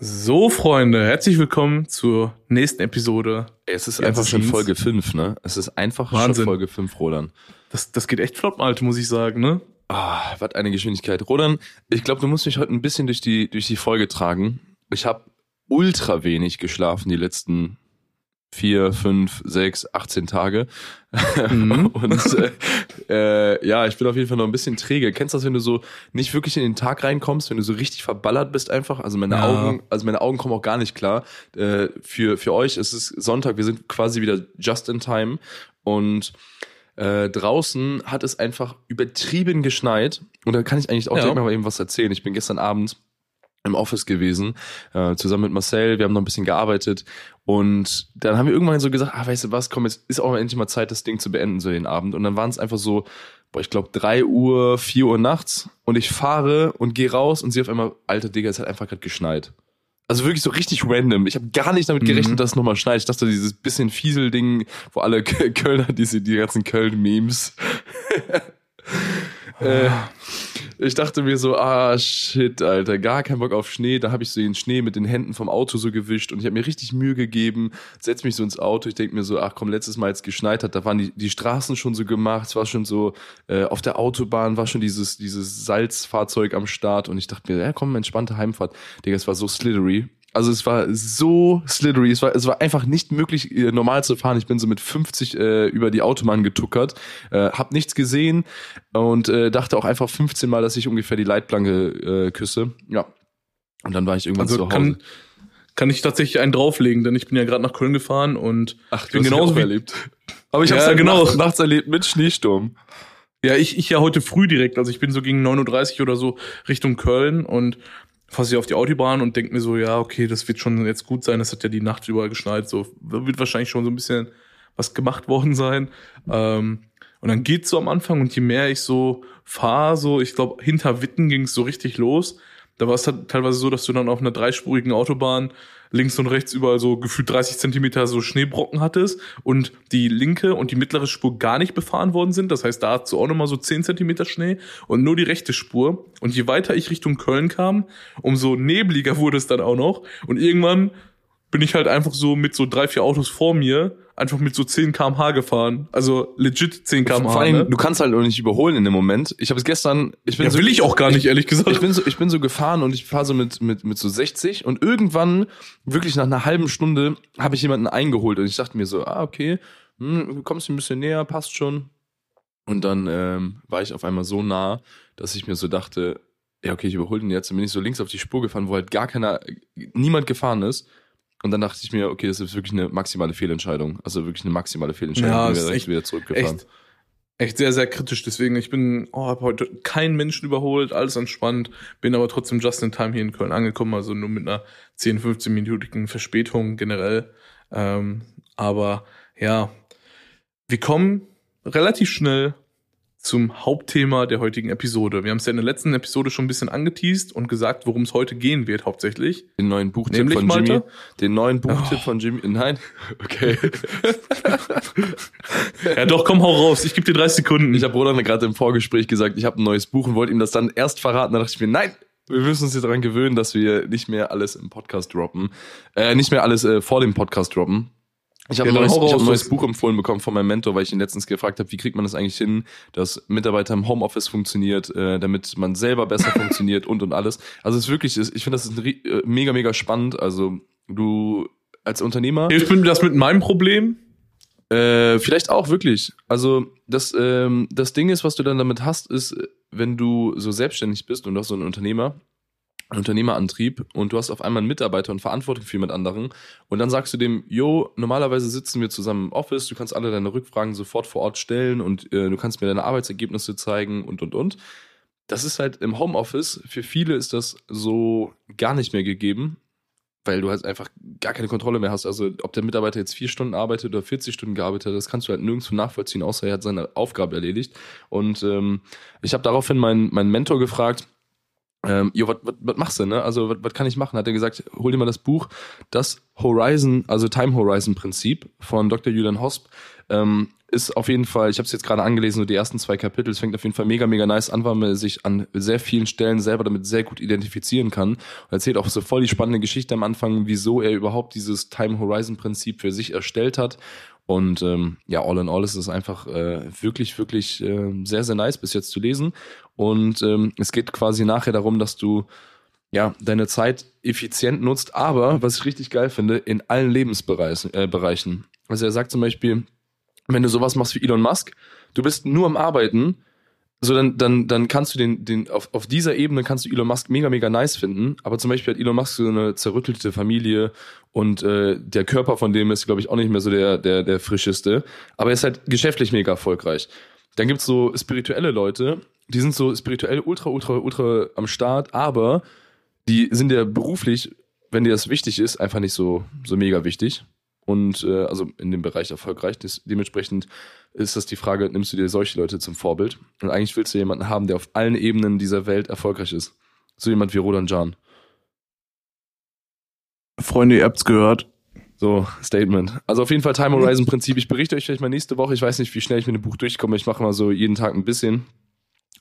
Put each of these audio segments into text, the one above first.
So, Freunde, herzlich willkommen zur nächsten Episode. Es ist einfach schon Folge 5, ne? Es ist einfach Wahnsinn. schon Folge 5, Roland. Das, das geht echt flott, Malte, muss ich sagen, ne? Ah, was eine Geschwindigkeit. Roland, ich glaube, du musst mich heute ein bisschen durch die, durch die Folge tragen. Ich habe ultra wenig geschlafen die letzten vier, fünf, sechs, 18 Tage. Mhm. Und äh, äh, ja, ich bin auf jeden Fall noch ein bisschen träge. Kennst du das, wenn du so nicht wirklich in den Tag reinkommst, wenn du so richtig verballert bist einfach? Also meine Ja. Augen, also meine Augen kommen auch gar nicht klar. Äh, für, für euch ist es Sonntag, wir sind quasi wieder just in time und äh, draußen hat es einfach übertrieben geschneit. Und da kann ich eigentlich auch Ja. direkt mal eben was erzählen. Ich bin gestern Abend im Office gewesen, äh, zusammen mit Marcel. Wir haben noch ein bisschen gearbeitet. Und dann haben wir irgendwann so gesagt, ah, weißt du was, komm, jetzt ist auch endlich mal Zeit, das Ding zu beenden, so den Abend. Und dann waren es einfach so, boah, ich glaube, drei Uhr, vier Uhr nachts. Und ich fahre und gehe raus und sehe auf einmal, alter Digga, es hat einfach gerade geschneit. Also wirklich so richtig random. Ich habe gar nicht damit gerechnet, Mhm. dass es nochmal schneit. Ich dachte, dieses bisschen Fiesel-Ding, wo alle Kölner, diese, die ganzen Köln-Memes. äh, ich dachte mir so, ah shit, Alter, gar kein Bock auf Schnee. Da habe ich so den Schnee mit den Händen vom Auto so gewischt und ich habe mir richtig Mühe gegeben, setz mich so ins Auto. Ich denk mir so, ach komm, letztes Mal, als es geschneit hat, da waren die, die Straßen schon so gemacht. Es war schon so, äh, auf der Autobahn war schon dieses, dieses Salzfahrzeug am Start und ich dachte mir, ja komm, entspannte Heimfahrt. Digga, es war so slithery. Also es war so slithery, es war, es war einfach nicht möglich, normal zu fahren. Ich bin so mit 50 äh, über die Autobahn getuckert, äh, hab nichts gesehen und äh, dachte auch einfach 15 Mal, dass ich ungefähr die Leitplanke äh, küsse. Ja. Und dann war ich irgendwann Also zu Hause. kann, kann ich tatsächlich einen drauflegen, denn ich bin ja gerade nach Köln gefahren und Ach, ich bin genauso wie, erlebt. Aber ich Ja, hab's halt genau. nachts, nachts erlebt mit Schneesturm. Ja, ich, ich ja heute früh direkt, also ich bin so gegen 9.30 Uhr oder so Richtung Köln und fasse ich auf die Autobahn und denke mir so, ja, okay, das wird schon jetzt gut sein, das hat ja die Nacht über geschneit, so wird wahrscheinlich schon so ein bisschen was gemacht worden sein. Ähm, und dann geht's so am Anfang und je mehr ich so fahre, so, ich glaube, hinter Witten ging's so richtig los. Da war es halt teilweise so, dass du dann auf einer dreispurigen Autobahn links und rechts überall so gefühlt 30 Zentimeter so Schneebrocken hattest und die linke und die mittlere Spur gar nicht befahren worden sind. Das heißt, da hast du auch nochmal so 10 Zentimeter Schnee und nur die rechte Spur. Und je weiter ich Richtung Köln kam, umso nebliger wurde es dann auch noch. Und irgendwann bin ich halt einfach so mit so drei, vier Autos vor mir einfach mit so 10 kmh gefahren. Also legit 10 kmh. Vor allem, ne? du kannst halt auch nicht überholen in dem Moment. Ich habe es gestern, ich bin ja, so, will ich auch gar nicht, ehrlich gesagt. Ich bin so, ich bin so gefahren und ich fahre so mit, mit, mit so 60 und irgendwann, wirklich nach einer halben Stunde, habe ich jemanden eingeholt und ich dachte mir so, ah, okay, hm, du kommst ein bisschen näher, passt schon. Und dann ähm, war ich auf einmal so nah, dass ich mir so dachte, ja, okay, ich überhole den jetzt. Dann bin ich so links auf die Spur gefahren, wo halt gar keiner, niemand gefahren ist. Und dann dachte ich mir, okay, das ist wirklich eine maximale Fehlentscheidung. Also wirklich eine maximale Fehlentscheidung. Ja, ist direkt wieder zurückgefahren. echt, echt sehr, sehr kritisch. Deswegen, ich bin, oh, habe heute keinen Menschen überholt, alles entspannt, bin aber trotzdem just in time hier in Köln angekommen, also nur mit einer 10, 15-minütigen Verspätung generell. Ähm, aber ja, wir kommen relativ schnell zum Hauptthema der heutigen Episode. Wir haben es ja in der letzten Episode schon ein bisschen angeteased und gesagt, worum es heute gehen wird hauptsächlich. Den neuen Buchtipp Nämlich, von Jimmy. Malte? Den neuen Buchtipp Oh. von Jimmy. Nein. Okay. Ja doch, komm, hau raus, ich gebe dir 30 Sekunden. Ich habe Roland gerade im Vorgespräch gesagt, ich habe ein neues Buch und wollte ihm das dann erst verraten. Da dachte ich mir, nein, wir müssen uns jetzt daran gewöhnen, dass wir nicht mehr alles im Podcast droppen. Äh, nicht mehr alles äh, vor dem Podcast droppen. Ich habe Ja, ein, dann neues, ich hab ein neues Buch empfohlen bekommen von meinem Mentor, weil ich ihn letztens gefragt habe, wie kriegt man das eigentlich hin, dass Mitarbeiter im Homeoffice funktioniert, äh, damit man selber besser funktioniert und und alles. Also es ist wirklich, ich finde das ist ein, äh, mega, mega spannend. Also du als Unternehmer. Hilft mir das mit meinem Problem? Äh, vielleicht auch wirklich. Also das, ähm, das Ding ist, was du dann damit hast, ist, wenn du so selbstständig bist und du hast so einen Unternehmer, Unternehmerantrieb und du hast auf einmal einen Mitarbeiter und Verantwortung für jemand anderen und dann sagst du dem, jo, normalerweise sitzen wir zusammen im Office, du kannst alle deine Rückfragen sofort vor Ort stellen und äh, du kannst mir deine Arbeitsergebnisse zeigen und und und. Das ist halt im Homeoffice, für viele ist das so gar nicht mehr gegeben, weil du halt einfach gar keine Kontrolle mehr hast. Also ob der Mitarbeiter jetzt vier Stunden arbeitet oder 40 Stunden gearbeitet hat, das kannst du halt nirgendwo nachvollziehen, außer er hat seine Aufgabe erledigt. Und ähm, ich habe daraufhin meinen, meinen Mentor gefragt, ähm, jo, was machst du, ne? Also, was kann ich machen? Hat er gesagt, hol dir mal das Buch, das Horizon, also Time Horizon Prinzip von Dr. Julian Hosp. Ähm, ist auf jeden Fall, ich habe es jetzt gerade angelesen, so die ersten zwei Kapitel, es fängt auf jeden Fall mega, mega nice an, weil man sich an sehr vielen Stellen selber damit sehr gut identifizieren kann. Und erzählt auch so voll die spannende Geschichte am Anfang, wieso er überhaupt dieses Time Horizon Prinzip für sich erstellt hat. Und ähm, ja, all in all ist es einfach äh, wirklich, wirklich äh, sehr, sehr nice bis jetzt zu lesen. Und ähm, es geht quasi nachher darum, dass du ja, deine Zeit effizient nutzt, aber was ich richtig geil finde, in allen Lebensbereichen. Äh. Also er sagt zum Beispiel, wenn du sowas machst wie Elon Musk, du bist nur am Arbeiten, so dann, dann, dann kannst du den, den, auf, auf dieser Ebene kannst du Elon Musk mega, mega nice finden. Aber zum Beispiel hat Elon Musk so eine zerrüttelte Familie und äh, der Körper von dem ist, glaube ich, auch nicht mehr so der, der, der frischeste. Aber er ist halt geschäftlich mega erfolgreich. Dann gibt's so spirituelle Leute, die sind so spirituell ultra, ultra, ultra am Start, aber die sind ja beruflich, wenn dir das wichtig ist, einfach nicht so, so mega wichtig. Und äh, also in dem Bereich erfolgreich. Dementsprechend ist das die Frage, nimmst du dir solche Leute zum Vorbild? Und eigentlich willst du jemanden haben, der auf allen Ebenen dieser Welt erfolgreich ist. So jemand wie Rodan Jan. Freunde, ihr habt's gehört. So, Statement. Also auf jeden Fall Time Horizon Prinzip. Ich berichte euch vielleicht mal nächste Woche. Ich weiß nicht, wie schnell ich mit dem Buch durchkomme. Ich mache mal so jeden Tag ein bisschen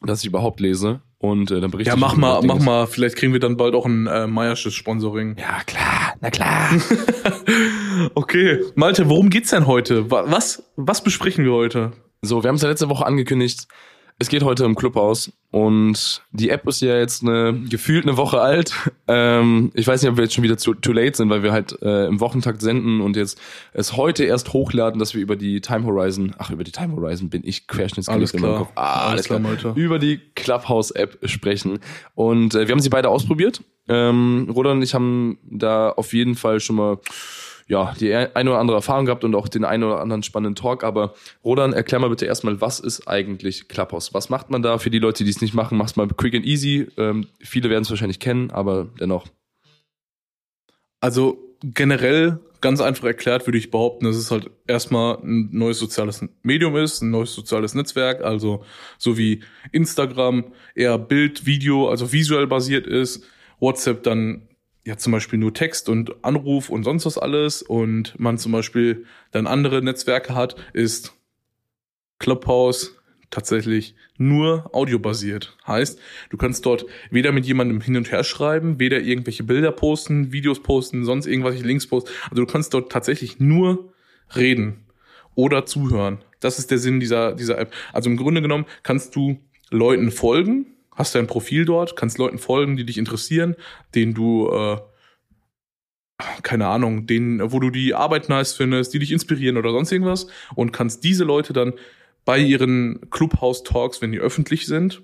dass ich überhaupt lese und äh, dann berichte Ja, ich mach über mal, mach mal. Vielleicht kriegen wir dann bald auch ein äh, Meiersches Sponsoring. Ja, klar, na klar. Okay, Malte, worum geht's denn heute? Wa- Was, was besprechen wir heute? so, wir haben es ja letzte Woche angekündigt. Es geht heute im Clubhaus und die App ist ja jetzt eine gefühlt eine Woche alt. Ähm, ich weiß nicht, ob wir jetzt schon wieder zu too late sind, weil wir halt äh, im Wochentakt senden und jetzt es heute erst hochladen, dass wir über die Time Horizon, ach über die Time Horizon bin ich querschnittsgelähmt in meinem klar. Kopf. Ah, alles klar, Malte. über die Clubhouse-App sprechen. Und äh, wir haben sie beide ausprobiert. Ähm, Roland und ich haben da auf jeden Fall schon mal ja, die eine oder andere Erfahrung gehabt und auch den einen oder anderen spannenden Talk. Aber Rodan, erklär mal bitte erstmal, was ist eigentlich Clubhouse? Was macht man da für die Leute, die es nicht machen? Mach's mal quick and easy. Ähm, viele werden es wahrscheinlich kennen, aber dennoch. Also generell, ganz einfach erklärt, würde ich behaupten, dass es halt erstmal ein neues soziales Medium ist, ein neues soziales Netzwerk, also so wie Instagram eher Bild, Video, also visuell basiert ist, WhatsApp dann ja zum Beispiel nur Text und Anruf und sonst was alles und man zum Beispiel dann andere Netzwerke hat, ist Clubhouse tatsächlich nur audiobasiert. Heißt, du kannst dort weder mit jemandem hin und her schreiben, weder irgendwelche Bilder posten, Videos posten, sonst irgendwelche Links posten. Also du kannst dort tatsächlich nur reden oder zuhören. Das ist der Sinn dieser, dieser App. Also im Grunde genommen kannst du Leuten folgen, hast dein Profil dort, kannst Leuten folgen, die dich interessieren, denen du äh, keine Ahnung, denen, wo du die Arbeit nice findest, die dich inspirieren oder sonst irgendwas und kannst diese Leute dann bei ihren Clubhouse-Talks, wenn die öffentlich sind,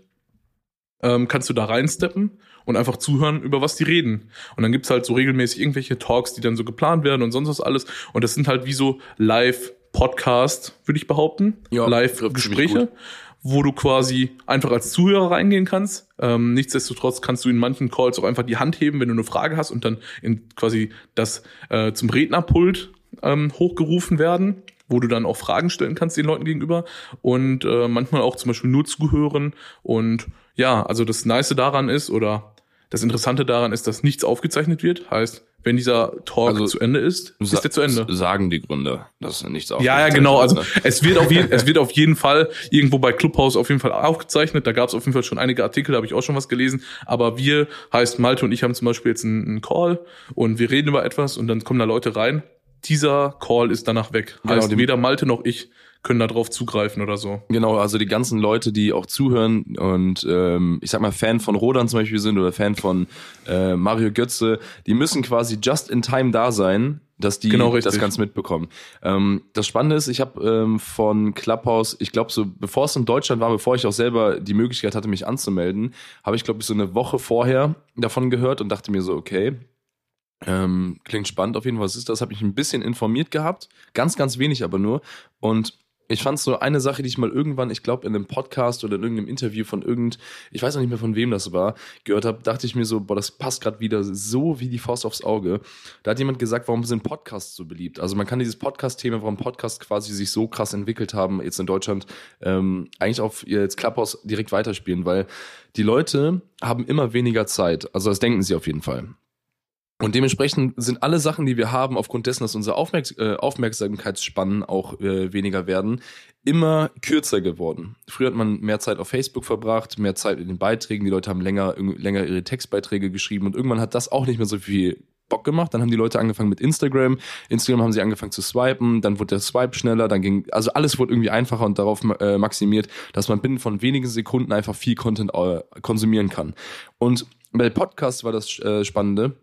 ähm, kannst du da reinsteppen und einfach zuhören, über was die reden. Und dann gibt's halt so regelmäßig irgendwelche Talks, die dann so geplant werden und sonst was alles. Und das sind halt wie so Live-Podcast, würde ich behaupten. Ja, Live-Gespräche, wo du quasi einfach als Zuhörer reingehen kannst. Ähm, nichtsdestotrotz kannst du in manchen Calls auch einfach die Hand heben, wenn du eine Frage hast und dann in quasi das äh, zum Rednerpult ähm, hochgerufen werden, wo du dann auch Fragen stellen kannst den Leuten gegenüber und äh, manchmal auch zum Beispiel nur zuhören. Und ja, also das Nice daran ist oder das Interessante daran ist, dass nichts aufgezeichnet wird. Heißt, wenn dieser Talk Also, zu Ende ist, ist der zu Ende. Sagen die Gründer, das ist nichts Ja, ja, genau. Also es wird auf jeden, es wird auf jeden Fall irgendwo bei Clubhouse auf jeden Fall aufgezeichnet. Da gab es auf jeden Fall schon einige Artikel, da habe ich auch schon was gelesen. Aber wir, heißt Malte und ich haben zum Beispiel jetzt einen, einen Call und wir reden über etwas und dann kommen da Leute rein. Dieser Call ist danach weg. Genau, Heißt, weder Malte noch ich können da drauf zugreifen oder so. Genau, also die ganzen Leute, die auch zuhören und ähm, ich sag mal Fan von Rodan zum Beispiel sind oder Fan von äh, Mario Götze, die müssen quasi just in time da sein, dass die Genau, das Ganze mitbekommen. Ähm, das Spannende ist, ich habe ähm, von Clubhouse, ich glaube so, bevor es in Deutschland war, bevor ich auch selber die Möglichkeit hatte, mich anzumelden, habe ich glaube ich so eine Woche vorher davon gehört und dachte mir so, okay, ähm, klingt spannend auf jeden Fall. Was ist das? Habe ich ein bisschen informiert gehabt. Ganz, ganz wenig aber nur. Und ich fand so eine Sache, die ich mal irgendwann, ich glaube, in einem Podcast oder in irgendeinem Interview von irgend, ich weiß auch nicht mehr von wem das war, gehört habe, dachte ich mir so, boah, das passt gerade wieder so wie die Faust aufs Auge. Da hat jemand gesagt, warum sind Podcasts so beliebt? Also man kann dieses Podcast-Thema, warum Podcasts quasi sich so krass entwickelt haben, jetzt in Deutschland, ähm, eigentlich auf jetzt Clubhouse direkt weiterspielen, weil die Leute haben immer weniger Zeit. Also das denken sie auf jeden Fall. Und dementsprechend sind alle Sachen, die wir haben, aufgrund dessen, dass unsere Aufmerks äh, Aufmerksamkeitsspannen auch äh, weniger werden, immer kürzer geworden. Früher hat man mehr Zeit auf Facebook verbracht, mehr Zeit in den Beiträgen, die Leute haben länger, länger ihre Textbeiträge geschrieben und irgendwann hat das auch nicht mehr so viel Bock gemacht. Dann haben die Leute angefangen mit Instagram. Instagram haben sie angefangen zu swipen, dann wurde der Swipe schneller, dann ging, also alles wurde irgendwie einfacher und darauf äh, maximiert, dass man binnen von wenigen Sekunden einfach viel Content äh, konsumieren kann. Und bei Podcasts war das äh, Spannende.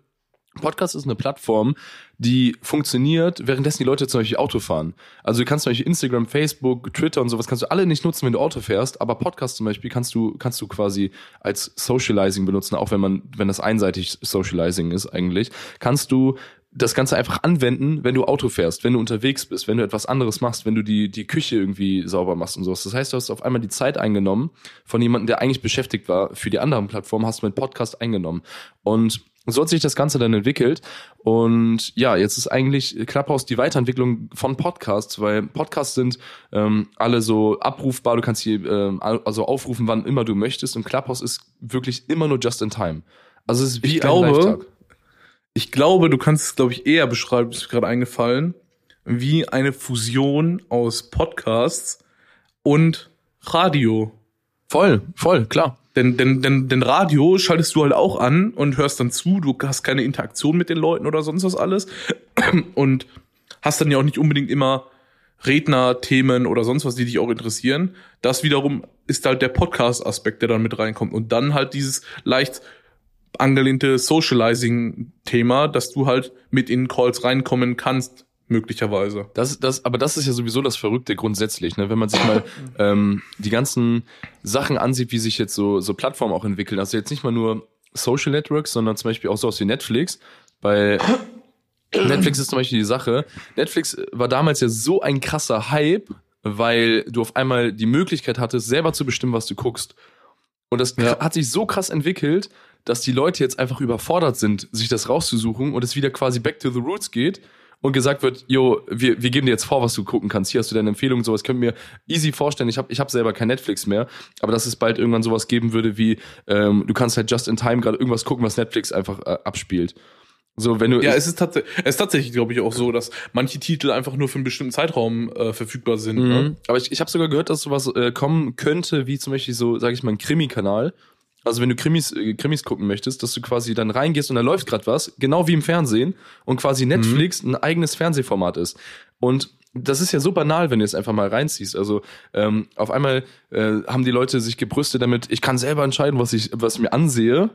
Podcast ist eine Plattform, die funktioniert, währenddessen die Leute zum Beispiel Auto fahren. Also du kannst zum Beispiel Instagram, Facebook, Twitter und sowas kannst du alle nicht nutzen, wenn du Auto fährst, aber Podcast zum Beispiel kannst du, kannst du quasi als Socializing benutzen, auch wenn man, wenn das einseitig Socializing ist eigentlich, kannst du das Ganze einfach anwenden, wenn du Auto fährst, wenn du unterwegs bist, wenn du etwas anderes machst, wenn du die, die Küche irgendwie sauber machst und sowas. Das heißt, du hast auf einmal die Zeit eingenommen von jemandem, der eigentlich beschäftigt war für die anderen Plattformen, hast du mit Podcast eingenommen. Und so hat sich das Ganze dann entwickelt. Und ja, jetzt ist eigentlich Clubhouse die Weiterentwicklung von Podcasts, weil Podcasts sind ähm, alle so abrufbar, du kannst sie ähm, also aufrufen, wann immer du möchtest. Und Clubhouse ist wirklich immer nur just in time. Also es ist wie ich ein glaube, Ich glaube, du kannst es, glaube ich, eher beschreiben, ist mir gerade eingefallen, wie eine Fusion aus Podcasts und Radio. Voll, voll, klar. Denn, denn, denn, denn Radio schaltest du halt auch an und hörst dann zu, du hast keine Interaktion mit den Leuten oder sonst was alles. Und hast dann ja auch nicht unbedingt immer Redner, Themen oder sonst was, die dich auch interessieren. Das wiederum ist halt der Podcast-Aspekt, der dann mit reinkommt. Und dann halt dieses leicht angelehnte Socializing-Thema, dass du halt mit in Calls reinkommen kannst möglicherweise. Das, das, aber das ist ja sowieso das Verrückte grundsätzlich, ne? wenn man sich mal ähm, die ganzen Sachen ansieht, wie sich jetzt so, so Plattformen auch entwickeln. Also jetzt nicht mal nur Social Networks, sondern zum Beispiel auch so aus wie Netflix. Bei Netflix ist zum Beispiel die Sache, Netflix war damals ja so ein krasser Hype, weil du auf einmal die Möglichkeit hattest, selber zu bestimmen, was du guckst. Und das ja. hat sich so krass entwickelt, dass die Leute jetzt einfach überfordert sind, sich das rauszusuchen und es wieder quasi back to the roots geht und gesagt wird, jo, wir, wir geben dir jetzt vor, was du gucken kannst. Hier hast du deine Empfehlung, sowas können mir easy vorstellen. Ich habe ich hab selber kein Netflix mehr, aber dass es bald irgendwann sowas geben würde wie, ähm, du kannst halt just in time gerade irgendwas gucken, was Netflix einfach äh, abspielt. So, wenn du ja, es ist, tats es ist tatsächlich, glaube ich, auch so, dass manche Titel einfach nur für einen bestimmten Zeitraum äh, verfügbar sind. Mhm. Ne? Aber ich, ich habe sogar gehört, dass sowas äh, kommen könnte, wie zum Beispiel so, sage ich mal, ein Krimi-Kanal, also wenn du Krimis, äh, Krimis gucken möchtest, dass du quasi dann reingehst und da läuft gerade was, genau wie im Fernsehen und quasi mhm. Netflix mhm. ein eigenes Fernsehformat ist. Und das ist ja so banal, wenn du es einfach mal reinziehst. Also ähm, auf einmal äh, haben die Leute sich gebrüstet damit, ich kann selber entscheiden, was ich, was ich mir ansehe.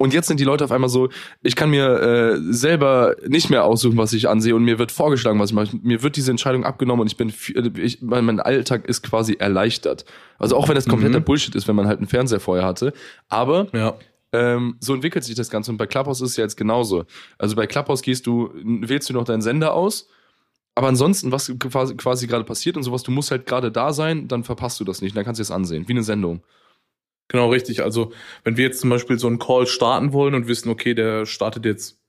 Und jetzt sind die Leute auf einmal so, ich kann mir äh, selber nicht mehr aussuchen, was ich ansehe und mir wird vorgeschlagen, was ich mache. Mir wird diese Entscheidung abgenommen und ich bin, äh, ich, mein, mein Alltag ist quasi erleichtert. Also auch wenn das kompletter mhm. Bullshit ist, wenn man halt einen Fernseher vorher hatte. Aber ja. ähm, so entwickelt sich das Ganze und bei Clubhouse ist es ja jetzt genauso. Also bei Clubhouse gehst du, wählst du noch deinen Sender aus, aber ansonsten, was quasi, quasi gerade passiert und sowas, du musst halt gerade da sein, dann verpasst du das nicht. Dann kannst du es ansehen, wie eine Sendung. Genau, richtig. Also, wenn wir jetzt zum Beispiel so einen Call starten wollen und wissen, okay, der startet jetzt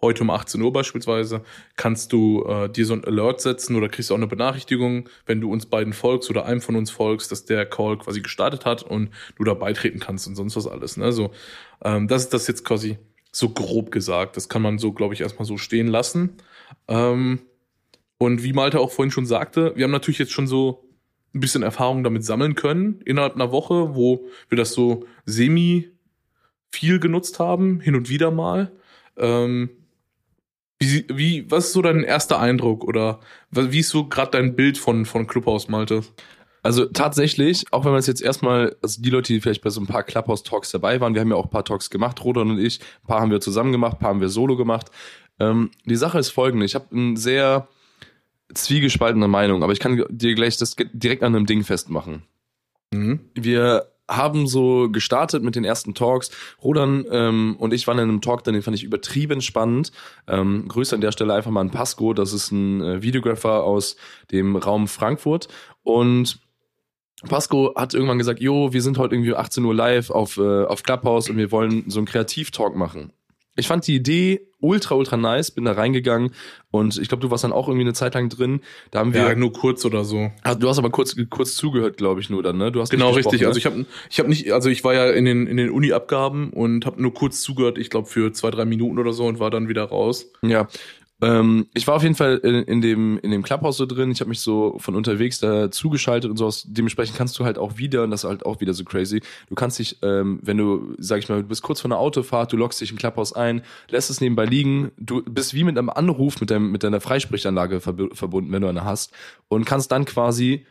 heute um 18 Uhr beispielsweise, kannst du äh, dir so ein Alert setzen oder kriegst auch eine Benachrichtigung, wenn du uns beiden folgst oder einem von uns folgst, dass der Call quasi gestartet hat und du da beitreten kannst und sonst was alles. Ne? So, ähm, das ist das jetzt quasi so grob gesagt. Das kann man so, glaube ich, erstmal so stehen lassen. Ähm, und wie Malte auch vorhin schon sagte, wir haben natürlich jetzt schon so ein bisschen Erfahrung damit sammeln können innerhalb einer Woche, wo wir das so semi viel genutzt haben, hin und wieder mal. Ähm, wie, wie, was ist so dein erster Eindruck oder wie ist so gerade dein Bild von, von Clubhouse, Malte? Also tatsächlich, auch wenn man es jetzt erstmal, also die Leute, die vielleicht bei so ein paar Clubhouse-Talks dabei waren, wir haben ja auch ein paar Talks gemacht, Rodon und ich, ein paar haben wir zusammen gemacht, ein paar haben wir solo gemacht. Ähm, die Sache ist folgende, ich habe ein sehr zwiegespaltene Meinung, aber ich kann dir gleich das direkt an einem Ding festmachen. Mhm. Wir haben so gestartet mit den ersten Talks. Rodan ähm, und ich waren in einem Talk, den fand ich übertrieben spannend. Ähm, Grüße an der Stelle einfach mal an Pasco, das ist ein äh, Videographer aus dem Raum Frankfurt. Und Pasco hat irgendwann gesagt, jo, wir sind heute irgendwie 18 Uhr live auf, äh, auf Clubhouse und wir wollen so einen Kreativ-Talk machen. Ich fand die Idee ultra, ultra nice, bin da reingegangen und ich glaube, du warst dann auch irgendwie eine Zeit lang drin. Da haben wir. Ja, nur kurz oder so. Ah, du hast aber kurz, kurz zugehört, glaube ich, nur dann, ne? Du hast Genau, richtig. gesprochen, Also ich habe ich hab nicht, also ich war ja in den, in den Uni-Abgaben und habe nur kurz zugehört, ich glaube für zwei, drei Minuten oder so und war dann wieder raus. ne? Ja. Ähm, ich war auf jeden Fall in, in dem in dem Clubhouse so drin. Ich habe mich so von unterwegs da zugeschaltet und sowas. Dementsprechend kannst du halt auch wieder, und das ist halt auch wieder so crazy, du kannst dich, ähm, wenn du, sag ich mal, du bist kurz vor einer Autofahrt, du loggst dich im Clubhouse ein, lässt es nebenbei liegen, du bist wie mit einem Anruf mit, deinem, mit deiner Freisprechanlage verb verbunden, wenn du eine hast, und kannst dann quasi,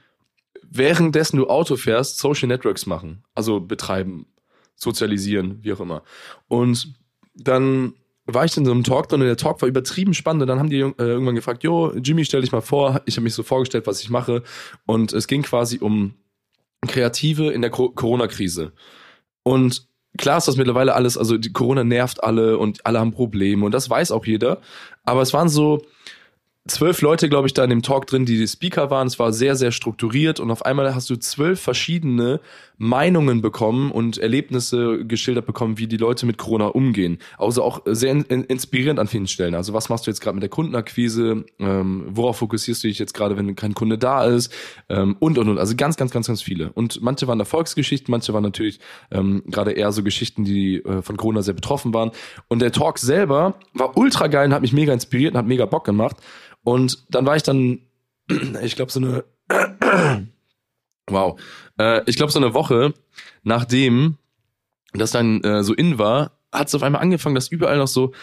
währenddessen du Auto fährst, Social Networks machen. Also betreiben, sozialisieren, wie auch immer. Und dann war ich in so einem Talk drin und der Talk war übertrieben spannend und dann haben die äh, irgendwann gefragt, jo, Jimmy, stell dich mal vor. Ich habe mich so vorgestellt, was ich mache und es ging quasi um Kreative in der Co Corona-Krise. Und klar ist das mittlerweile alles, also die Corona nervt alle und alle haben Probleme und das weiß auch jeder, aber es waren so zwölf Leute, glaube ich, da in dem Talk drin, die die Speaker waren. Es war sehr, sehr strukturiert und auf einmal hast du zwölf verschiedene Meinungen bekommen und Erlebnisse geschildert bekommen, wie die Leute mit Corona umgehen. Also auch sehr in, in, inspirierend an vielen Stellen. Also was machst du jetzt gerade mit der Kundenakquise? Ähm, worauf fokussierst du dich jetzt gerade, wenn kein Kunde da ist? Ähm, und, und, und. Also ganz, ganz, ganz, ganz viele. Und manche waren Erfolgsgeschichten, manche waren natürlich ähm, gerade eher so Geschichten, die äh, von Corona sehr betroffen waren. Und der Talk selber war ultra geil und hat mich mega inspiriert und hat mega Bock gemacht. Und dann war ich dann, ich glaube, so eine, wow, äh, ich glaube, so eine Woche, nachdem das dann äh, so in war, hat es auf einmal angefangen, dass überall noch so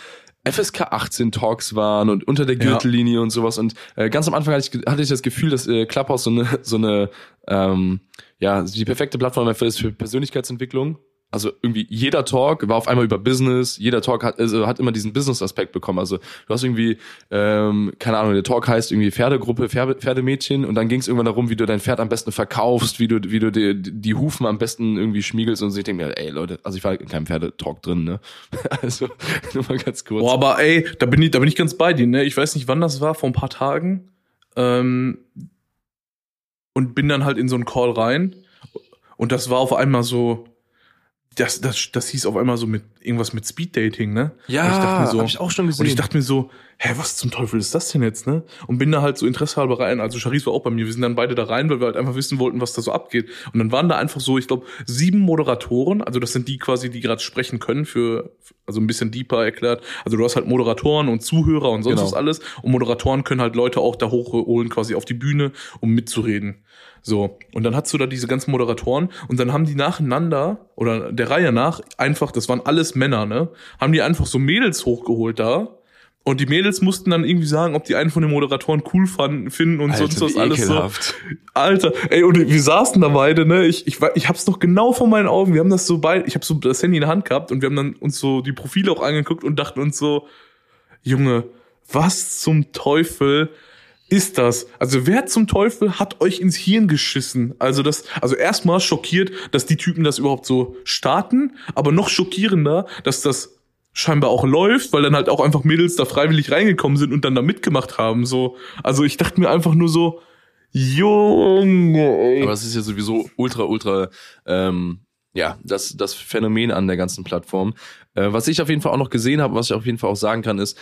FSK 18 Talks waren und unter der Ja. Gürtellinie und sowas. Und äh, ganz am Anfang hatte ich, hatte ich das Gefühl, dass äh, Clubhouse so eine, so eine, ähm, ja, die perfekte Plattform dafür ist für Persönlichkeitsentwicklung. Also irgendwie jeder Talk war auf einmal über Business, jeder Talk hat, also hat immer diesen Business-Aspekt bekommen. Also du hast irgendwie, ähm, keine Ahnung, der Talk heißt irgendwie Pferdegruppe, Pferde, Pferdemädchen und dann ging es irgendwann darum, wie du dein Pferd am besten verkaufst, wie du, wie du die, die Hufen am besten irgendwie schmiegelst und so. ich denke mir, ey Leute, also ich war in keinem Pferdetalk drin, ne? Also nur mal ganz kurz. Boah, aber ey, da bin ich, da bin ich ganz bei dir, ne? Ich weiß nicht, wann das war, vor ein paar Tagen. Ähm, und bin dann halt in so einen Call rein. Und das war auf einmal so, das, das, das hieß auf einmal so mit irgendwas mit Speed Dating, ne? ja, und ich dachte mir so, hab ich auch schon gesehen. Und ich dachte mir so, hä, was zum Teufel ist das denn jetzt, ne? Und bin da halt so interessehalber rein. Also Charisse war auch bei mir. Wir sind dann beide da rein, weil wir halt einfach wissen wollten, was da so abgeht. Und dann waren da einfach so, ich glaube, sieben Moderatoren. Also das sind die quasi, die gerade sprechen können für, also ein bisschen deeper erklärt. Also du hast halt Moderatoren und Zuhörer und sonst Genau. was alles. Und Moderatoren können halt Leute auch da hochholen, quasi auf die Bühne, um mitzureden. So, und dann hast du da diese ganzen Moderatoren und dann haben die nacheinander oder der Reihe nach einfach, das waren alles Männer, ne? Haben die einfach so Mädels hochgeholt da und die Mädels mussten dann irgendwie sagen, ob die einen von den Moderatoren cool fanden, finden und sonst was alles so. ekelhaft. Alter, ey, und wir saßen da beide, ne? Ich, ich, ich hab's noch genau vor meinen Augen. Wir haben das so beide, ich hab so das Handy in der Hand gehabt und wir haben dann uns so die Profile auch angeguckt und dachten uns so, Junge, was zum Teufel ist das? Also wer zum Teufel hat euch ins Hirn geschissen? Also das, also erstmal schockiert, dass die Typen das überhaupt so starten, aber noch schockierender, dass das scheinbar auch läuft, weil dann halt auch einfach Mädels da freiwillig reingekommen sind und dann da mitgemacht haben. So, also ich dachte mir einfach nur so, Junge. Aber es ist ja sowieso ultra, ultra, ähm, ja, das, das Phänomen an der ganzen Plattform. Äh, was ich auf jeden Fall auch noch gesehen habe, was ich auf jeden Fall auch sagen kann, ist,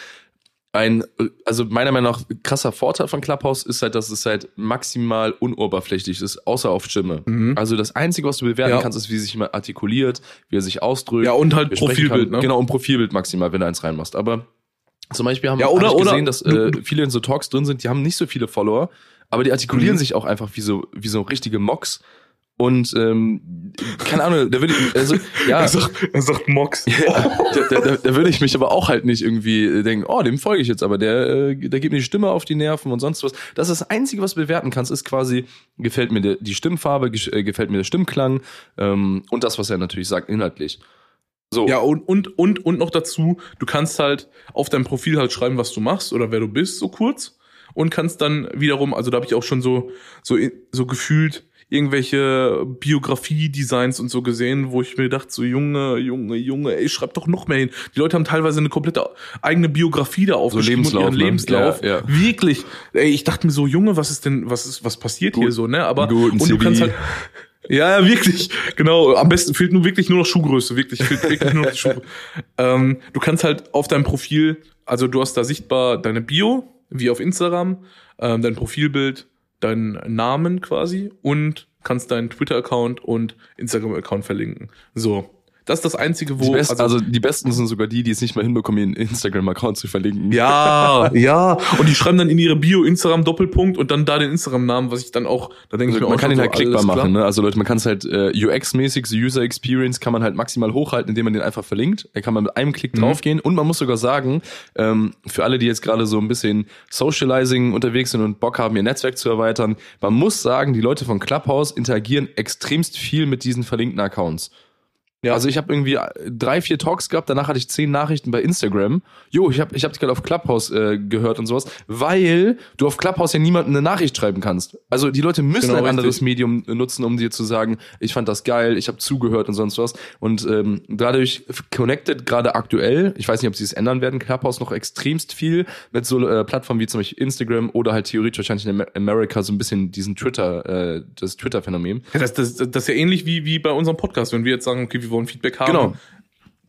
ein, also meiner Meinung nach krasser Vorteil von Clubhouse ist halt, dass es halt maximal unoberflächlich ist, außer auf Stimme. Mhm. Also das Einzige, was du bewerten Ja. kannst, ist, wie sich jemand artikuliert, wie er sich ausdrückt. Ja, und halt Profilbild, ne? Genau, und Profilbild maximal, wenn du eins reinmachst. Aber zum Beispiel haben Ja, hab gesehen, dass äh, viele in so Talks drin sind, die haben nicht so viele Follower, aber die artikulieren Mhm. sich auch einfach wie so, wie so richtige Mocks. Und ähm, keine Ahnung, da würde ich, also, ja, Er sagt, er sagt Mox. ja, da, da, da, da würde ich mich aber auch halt nicht irgendwie äh, denken, oh, dem folge ich jetzt, aber der, äh, der gibt mir die Stimme auf die Nerven und sonst was. Das ist das Einzige, was du bewerten kannst, ist quasi, gefällt mir die Stimmfarbe, äh, gefällt mir der Stimmklang ähm, und das, was er natürlich sagt, inhaltlich. So, Ja, und, und, und, und noch dazu, du kannst halt auf deinem Profil halt schreiben, was du machst oder wer du bist, so kurz. Und kannst dann wiederum, also da habe ich auch schon so, so, so gefühlt irgendwelche Biografie-Designs und so gesehen, wo ich mir dachte, so Junge, Junge, Junge, ey, schreib doch noch mehr hin. Die Leute haben teilweise eine komplette eigene Biografie da aufgeschrieben Lebenslauf, und ihren ne? Lebenslauf. Ja, ja. Wirklich. Ey, ich dachte mir so, Junge, was ist denn, was ist, was passiert hier Gut- so, ne? Aber, und du CV. kannst halt, Ja, ja, wirklich. Genau. Am besten fehlt nur wirklich nur noch Schuhgröße. Wirklich, fehlt wirklich nur noch die Schuhgröße. ähm, du kannst halt auf deinem Profil, also du hast da sichtbar deine Bio, wie auf Instagram, ähm, dein Profilbild, deinen Namen quasi und kannst deinen Twitter-Account und Instagram-Account verlinken. So. Das ist das Einzige, wo. Die besten, also, die besten sind sogar die, die es nicht mal hinbekommen, ihren Instagram-Account zu verlinken. Ja, ja. Und die schreiben dann in ihre Bio Instagram Doppelpunkt und dann da den Instagram-Namen, was ich dann auch, da denke Also ich mir man auch kann schon ihn so, halt klickbar machen, ne? Also Leute, man kann es halt äh, UX-mäßig, so User Experience kann man halt maximal hochhalten, indem man den einfach verlinkt. Da kann man mit einem Klick Mhm. draufgehen und man muss sogar sagen, ähm, für alle, die jetzt gerade so ein bisschen Socializing unterwegs sind und Bock haben, ihr Netzwerk zu erweitern, man muss sagen, die Leute von Clubhouse interagieren extremst viel mit diesen verlinkten Accounts. Ja. Also ich habe irgendwie äh, drei, vier Talks gehabt, danach hatte ich zehn Nachrichten bei Instagram. Jo, ich habe ich hab dich gerade auf Clubhouse äh, gehört und sowas, weil du auf Clubhouse ja niemandem eine Nachricht schreiben kannst. Also die Leute müssen Genau, ein richtig. anderes Medium nutzen, um dir zu sagen, ich fand das geil, ich habe zugehört und sonst was. Und ähm, dadurch connected gerade aktuell, ich weiß nicht, ob sie es ändern werden, Clubhouse noch extremst viel mit so äh, Plattformen wie zum Beispiel Instagram oder halt theoretisch wahrscheinlich in Amer- Amerika so ein bisschen diesen Twitter, äh, das Twitter-Phänomen. Das, das, das ist ja ähnlich wie, wie bei unserem Podcast, wenn wir jetzt sagen, okay, wir wollen Feedback haben. Genau.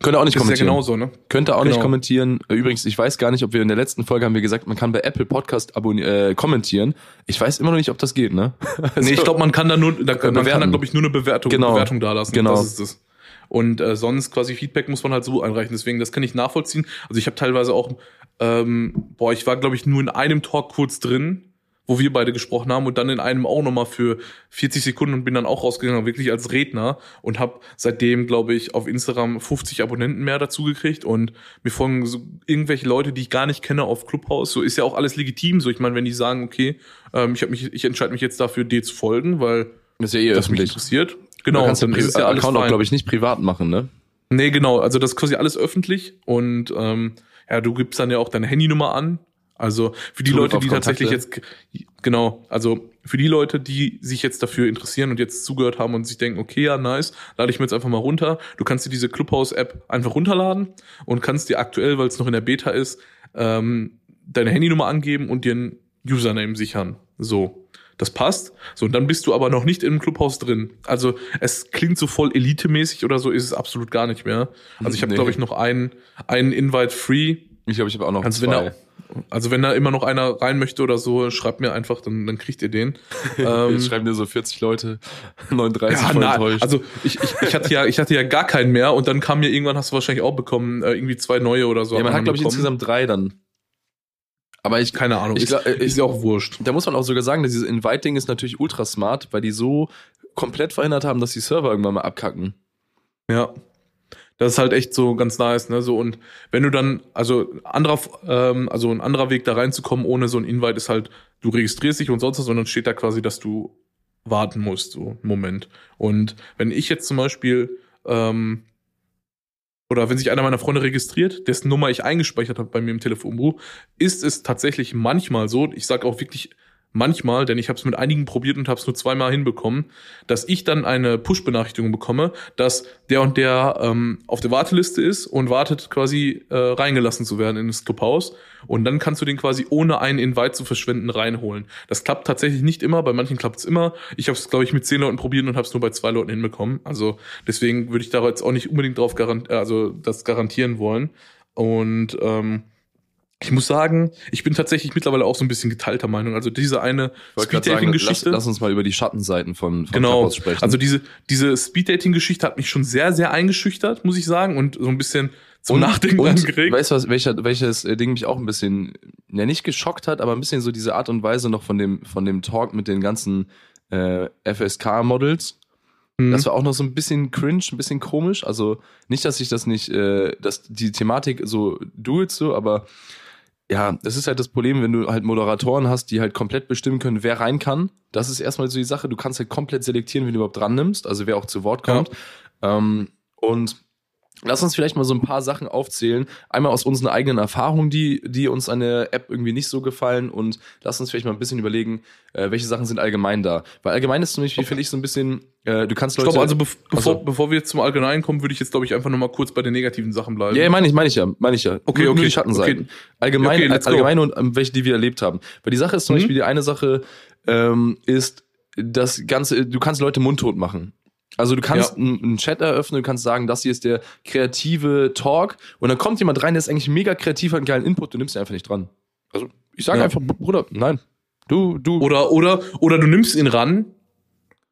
Könnt ihr auch nicht Das ist ja kommentieren. genauso, ne? Könnte auch nicht Genau. kommentieren. Äh, Übrigens, ich weiß gar nicht, ob wir in der letzten Folge haben wir gesagt, man kann bei Apple Podcast äh, kommentieren. Ich weiß immer noch nicht, ob das geht, ne? Nee, ich glaube, man kann da nur, da, man kann da, glaube ich, nur eine Bewertung, Genau. Bewertung da lassen. Genau. Das ist es. Und äh, sonst quasi Feedback muss man halt so einreichen. Deswegen, das kann ich nachvollziehen. Also ich habe teilweise auch, ähm, boah, ich war, glaube ich, nur in einem Talk kurz drin, wo wir beide gesprochen haben und dann in einem auch nochmal für 40 Sekunden und bin dann auch rausgegangen, wirklich als Redner und habe seitdem, glaube ich, auf Instagram 50 Abonnenten mehr dazu gekriegt und mir folgen so irgendwelche Leute, die ich gar nicht kenne auf Clubhouse. So ist ja auch alles legitim. So, ich meine, wenn die sagen, okay, ähm, ich habe mich, ich entscheide mich jetzt dafür, dir zu folgen, weil Das ist ja eh das mich öffentlich. interessiert. Genau, du kannst dann den ist ja alles Account auch, fein. glaube ich, nicht privat machen, ne? Nee, genau. Also das ist quasi alles öffentlich und ähm, ja, du gibst dann ja auch deine Handynummer an. Also für die Zugriff Leute, die tatsächlich jetzt genau, also für die Leute, die sich jetzt dafür interessieren und jetzt zugehört haben und sich denken, okay, ja, nice, lade ich mir jetzt einfach mal runter. Du kannst dir diese Clubhouse-App einfach runterladen und kannst dir aktuell, weil es noch in der Beta ist, ähm, deine Handynummer angeben und dir einen Username sichern. So. Das passt. So, und dann bist du aber noch nicht im Clubhaus drin. Also, es klingt so voll elitemäßig oder so, ist es absolut gar nicht mehr. Also, ich habe, Nee. glaube ich, noch einen, einen Invite free. Ich glaube, ich habe auch noch Also, wenn zwei. da, also, wenn da immer noch einer rein möchte oder so, schreibt mir einfach, dann, dann kriegt ihr den. ähm, Jetzt schreiben dir so 40 Leute, 39 ja, voll na, enttäuscht. also ich, ich, ich hatte ja, ich hatte ja gar keinen mehr und dann kam mir irgendwann, hast du wahrscheinlich auch bekommen, äh, irgendwie zwei neue oder so. ja, man hat, glaube ich, insgesamt drei dann. Aber ich, keine Ahnung. Ich ist, glaub, äh, ist ja auch wurscht. da muss man auch sogar sagen, dass dieses Inviting ist natürlich ultra smart, weil die so komplett verhindert haben, dass die Server irgendwann mal abkacken. Ja. Das ist halt echt so ganz nice, ne? So, und wenn du dann, also anderer, ähm, also ein anderer Weg da reinzukommen ohne so ein Invite ist halt, du registrierst dich und sonst was, sondern steht da quasi, dass du warten musst, so einen Moment. Und wenn ich jetzt zum Beispiel, ähm, oder wenn sich einer meiner Freunde registriert, dessen Nummer ich eingespeichert habe bei mir im Telefonbuch, ist es tatsächlich manchmal so, ich sage auch wirklich manchmal, denn ich habe es mit einigen probiert und habe es nur zweimal hinbekommen, dass ich dann eine Push-Benachrichtigung bekomme, dass der und der ähm, auf der Warteliste ist und wartet quasi äh, reingelassen zu werden in das Clubhaus. Und dann kannst du den quasi ohne einen Invite zu verschwenden reinholen. Das klappt tatsächlich nicht immer, bei manchen klappt es immer. Ich habe es, glaube ich, mit zehn Leuten probiert und habe es nur bei zwei Leuten hinbekommen. Also deswegen würde ich da jetzt auch nicht unbedingt drauf garant also das garantieren wollen. Und ähm, ich muss sagen, ich bin tatsächlich mittlerweile auch so ein bisschen geteilter Meinung. Also diese eine sagen, lass, Speed-Dating-Geschichte. lass uns mal über die Schattenseiten von, von Genau. Clubhouse sprechen. Also diese, diese Speed-Dating-Geschichte hat mich schon sehr, sehr eingeschüchtert, muss ich sagen, und so ein bisschen zum Nachdenken und, angeregt. Weißt du, was, welcher, welches äh, Ding mich auch ein bisschen, ja nicht geschockt hat, aber ein bisschen so diese Art und Weise noch von dem, von dem Talk mit den ganzen äh, FSK-Models. Mhm. Das war auch noch so ein bisschen cringe, ein bisschen komisch. Also nicht, dass ich das nicht, äh, dass die Thematik so duelt so, aber ja, das ist halt das Problem, wenn du halt Moderatoren hast, die halt komplett bestimmen können, wer rein kann. Das ist erstmal so die Sache. Du kannst halt komplett selektieren, wen du überhaupt dran nimmst, also wer auch zu Wort kommt. Ähm, und lass uns vielleicht mal so ein paar Sachen aufzählen. Einmal aus unseren eigenen Erfahrungen, die, die uns an der App irgendwie nicht so gefallen und lass uns vielleicht mal ein bisschen überlegen, äh, welche Sachen sind allgemein da. Weil allgemein ist zum Beispiel, finde ich, so ein bisschen, äh, du kannst ich Leute. glaube, also bev bevor, Also- bevor wir jetzt zum Allgemeinen kommen, würde ich jetzt, glaube ich, einfach nochmal kurz bei den negativen Sachen bleiben. Ja, meine ich, meine ich ja, meine ich ja. Okay, Nur- nur okay, die Schattenseiten. okay. Allgemein, Okay, let's go. allgemein und ähm, welche, die wir erlebt haben. Weil die Sache ist zum Mhm. Beispiel, die eine Sache ähm, ist, das Ganze, du kannst Leute mundtot machen. Also du kannst Ja. einen Chat eröffnen, du kannst sagen, das hier ist der kreative Talk und dann kommt jemand rein, der ist eigentlich mega kreativ, hat einen geilen Input, du nimmst ihn einfach nicht dran. Also ich sage Ja. einfach, Bruder, nein. Du, du, Oder, oder, oder du nimmst ihn ran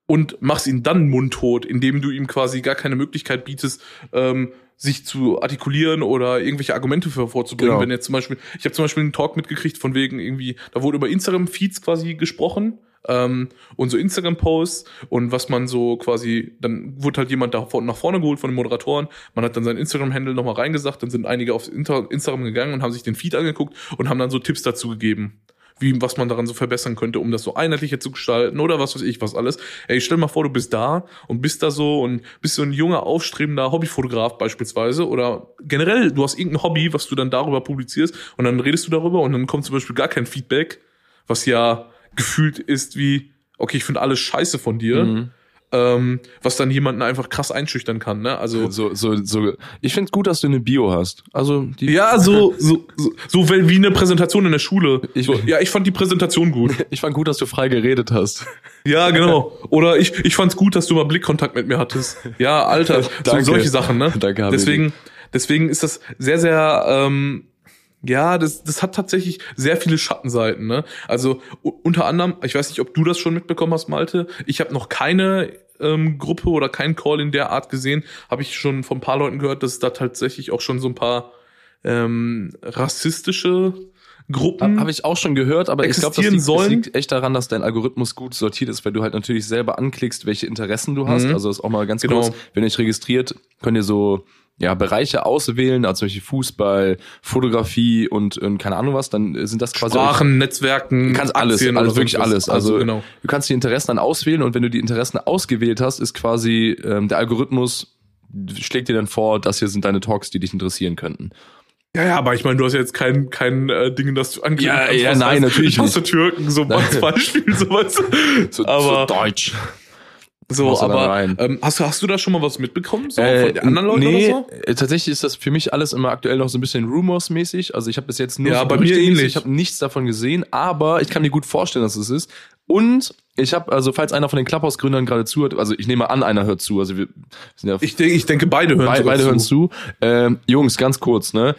und machst ihn dann mundtot, indem du ihm quasi gar keine Möglichkeit bietest, ähm, sich zu artikulieren oder irgendwelche Argumente für vorzubringen. Genau. Wenn jetzt zum Beispiel, ich habe zum Beispiel einen Talk mitgekriegt von wegen irgendwie, da wurde über Instagram-Feeds quasi gesprochen ähm, und so Instagram-Posts und was man so quasi, dann wurde halt jemand da nach vorne geholt von den Moderatoren, man hat dann sein Instagram-Handle nochmal reingesagt, dann sind einige auf Instagram gegangen und haben sich den Feed angeguckt und haben dann so Tipps dazu gegeben wie, was man daran so verbessern könnte, um das so einheitlicher zu gestalten oder was weiß ich, was alles. Ey, stell mal vor, du bist da und bist da so und bist so ein junger, aufstrebender Hobbyfotograf beispielsweise oder generell, du hast irgendein Hobby, was du dann darüber publizierst und dann redest du darüber und dann kommt zum Beispiel gar kein Feedback, was ja gefühlt ist wie, okay, ich finde alles scheiße von dir, Mhm. ähm, was dann jemanden einfach krass einschüchtern kann, ne? Also, so, so, so. Ich finde gut, dass du eine Bio hast. Also die, ja, so, so, so, so wie eine Präsentation in der Schule. Ich- so, ja, ich fand die Präsentation gut. ich fand gut, dass du frei geredet hast. Ja, genau. Oder ich, ich fand's gut, dass du mal Blickkontakt mit mir hattest. Ja, Alter, so solche Sachen, ne? Danke. Deswegen, deswegen ist das sehr, sehr, ähm, ja, das, das hat tatsächlich sehr viele Schattenseiten, ne? Also unter anderem, ich weiß nicht, ob du das schon mitbekommen hast, Malte. Ich habe noch keine ähm, Gruppe oder keinen Call in der Art gesehen. Habe ich schon von ein paar Leuten gehört, dass es da tatsächlich auch schon so ein paar ähm, rassistische Gruppen. Habe ich auch schon gehört, aber ich glaube, das liegt, das liegt echt daran, dass dein Algorithmus gut sortiert ist, weil du halt natürlich selber anklickst, welche Interessen du hast. Mhm. Also ist auch mal ganz Genau. kurz, wenn ihr euch registriert, könnt ihr so ja, Bereiche auswählen, also zum Beispiel Fußball, Fotografie und, und keine Ahnung was, dann sind das quasi Sprachen, Netzwerken, Du kannst alles, alles wirklich alles. Also, genau. du kannst die Interessen dann auswählen und wenn du die Interessen ausgewählt hast, ist quasi ähm, der Algorithmus schlägt dir dann vor, das hier sind deine Talks, die dich interessieren könnten. Ja, ja, aber ich meine, du hast ja jetzt kein, kein äh, Ding, das du angeben Ja, kannst. ja, nein, heißt, natürlich ich hasse Türken, so als Beispiel, so weißt du. So, Aber- so deutsch. So, aber rein. ähm, hast, du- hast du da schon mal was mitbekommen? So, Äh, von den anderen Leuten nee, oder so? äh, tatsächlich ist das für mich alles immer aktuell noch so ein bisschen Rumors-mäßig. Also ich habe bis jetzt nur Ja, so bei mir ähnlich. Ich habe nichts davon gesehen, aber ich kann mir gut vorstellen, dass es ist. Und ich habe, also falls einer von den Clubhouse-Gründern gerade zuhört, also ich nehme an, einer hört zu. Also wir sind ja Ich, denke, ich denke, beide hören Be sogar beide zu. hören zu. Ähm, Jungs, ganz kurz, ne?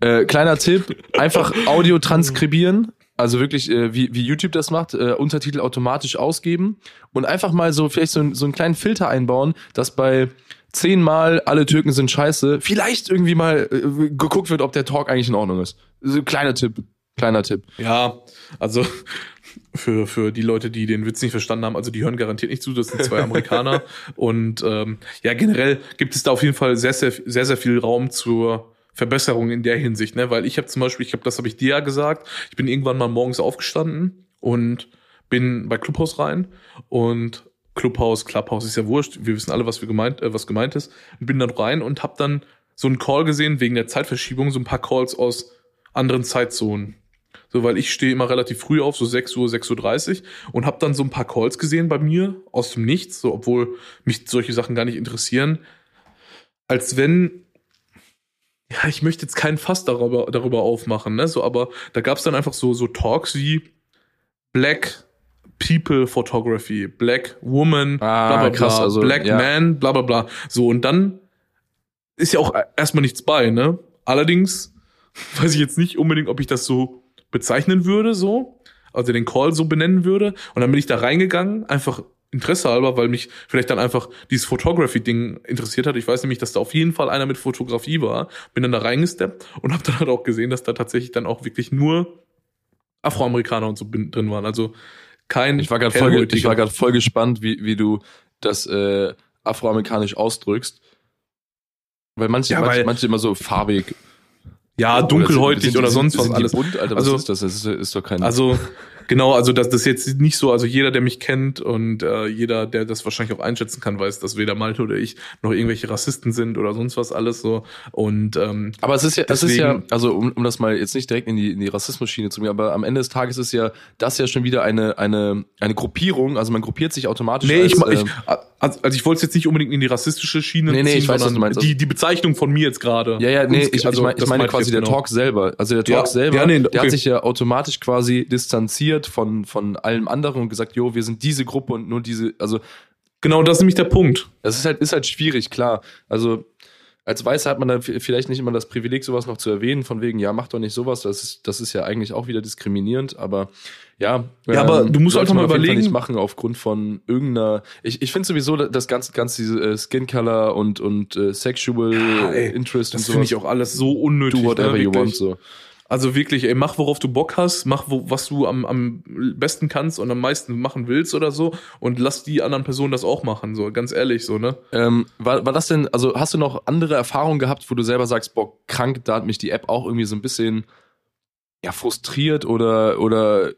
Äh, kleiner Tipp, einfach Audio transkribieren. Also wirklich, äh, wie, wie YouTube das macht, äh, Untertitel automatisch ausgeben und einfach mal so vielleicht so, ein- so einen kleinen Filter einbauen, dass bei zehnmal alle Türken sind scheiße, vielleicht irgendwie mal äh, geguckt wird, ob der Talk eigentlich in Ordnung ist. So, kleiner Tipp, kleiner Tipp. Ja, also für, für die Leute, die den Witz nicht verstanden haben, also die hören garantiert nicht zu, das sind zwei Amerikaner. und ähm, ja, generell gibt es da auf jeden Fall sehr, sehr, sehr, sehr viel Raum zur Verbesserung in der Hinsicht, ne? Weil ich habe zum Beispiel, ich habe, das habe ich dir ja gesagt, ich bin irgendwann mal morgens aufgestanden und bin bei Clubhouse rein und Clubhouse, Clubhouse ist ja wurscht, wir wissen alle, was wir gemeint, äh, was gemeint ist. Und bin dann rein und habe dann so einen Call gesehen wegen der Zeitverschiebung, so ein paar Calls aus anderen Zeitzonen. So, weil ich stehe immer relativ früh auf, so 6 Uhr, 6.30 Uhr und habe dann so ein paar Calls gesehen bei mir aus dem Nichts, so obwohl mich solche Sachen gar nicht interessieren. Als wenn, ja, ich möchte jetzt keinen Fass darüber, darüber aufmachen, ne? So, aber da gab es dann einfach so, so Talks wie Black People Photography, Black Woman, Ah, bla bla krass, bla, also, Black ja. Man, bla bla bla. So, und dann ist ja auch erstmal nichts bei, ne? Allerdings weiß ich jetzt nicht unbedingt, ob ich das so bezeichnen würde, so, also den Call so benennen würde. Und dann bin ich da reingegangen, einfach Interesse halber, weil mich vielleicht dann einfach dieses Photography-Ding interessiert hat. Ich weiß nämlich, dass da auf jeden Fall einer mit Fotografie war. Bin dann da reingesteppt und habe dann halt auch gesehen, dass da tatsächlich dann auch wirklich nur Afroamerikaner und so drin waren. Also kein Ich war gerade voll, ge- ich Hellhäutiger. war gerade voll gespannt, wie, wie du das äh, afroamerikanisch ausdrückst. Weil manche, Ja, manche, weil- manche immer so farbig. ja, dunkelhäutig sind- oder sind- sonst was sind alles. Bunt, Alter, was Also- ist das? Das ist, ist doch kein. Also genau, also das, das ist jetzt nicht so, also jeder, der mich kennt und äh, jeder, der das wahrscheinlich auch einschätzen kann, weiß, dass weder Malte oder ich noch irgendwelche Rassisten sind oder sonst was alles so. Und ähm, Aber es ist ja, es ist ja, Deswegen- also um, um das mal jetzt nicht direkt in die, in die Rassismus-Schiene zu gehen, aber am Ende des Tages ist ja das ja schon wieder eine, eine, eine Gruppierung, also man gruppiert sich automatisch. nee, ich, als, ich ähm, also, also ich wollte es jetzt nicht unbedingt in die rassistische Schiene Nee, nee, ich weiß, was du meinst. die, die Bezeichnung von mir jetzt gerade. Ja, ja, nee, ich, also, ich meine, ich meine quasi der genau. Talk selber. Also der Talk Ja, selber, ja, nee, der okay. hat sich ja automatisch quasi distanziert isoliert von, von allem anderen und gesagt, jo, wir sind diese Gruppe und nur diese, also Genau, das ist nämlich der Punkt. das ist halt, ist halt schwierig, klar. Also als Weißer hat man dann v- vielleicht nicht immer das Privileg, sowas noch zu erwähnen, von wegen, ja, mach doch nicht sowas, das ist, das ist ja eigentlich auch wieder diskriminierend, aber ja. ähm, Ja, aber du musst einfach mal überlegen- nicht machen aufgrund von irgendeiner, ich, ich finde sowieso das ganze, ganze diese äh, Skin Color und, und äh, Sexual ey, Interest Das und finde ich auch alles so unnötig. Do whatever ne, you want, so. Also wirklich, ey, mach worauf du Bock hast, mach wo, was du am, am besten kannst und am meisten machen willst oder so und lass die anderen Personen das auch machen, so ganz ehrlich, so, ne? Ähm, war, war das denn, also hast du noch andere Erfahrungen gehabt, wo du selber sagst, boah, krank, da hat mich die App auch irgendwie so ein bisschen ja, frustriert oder, oder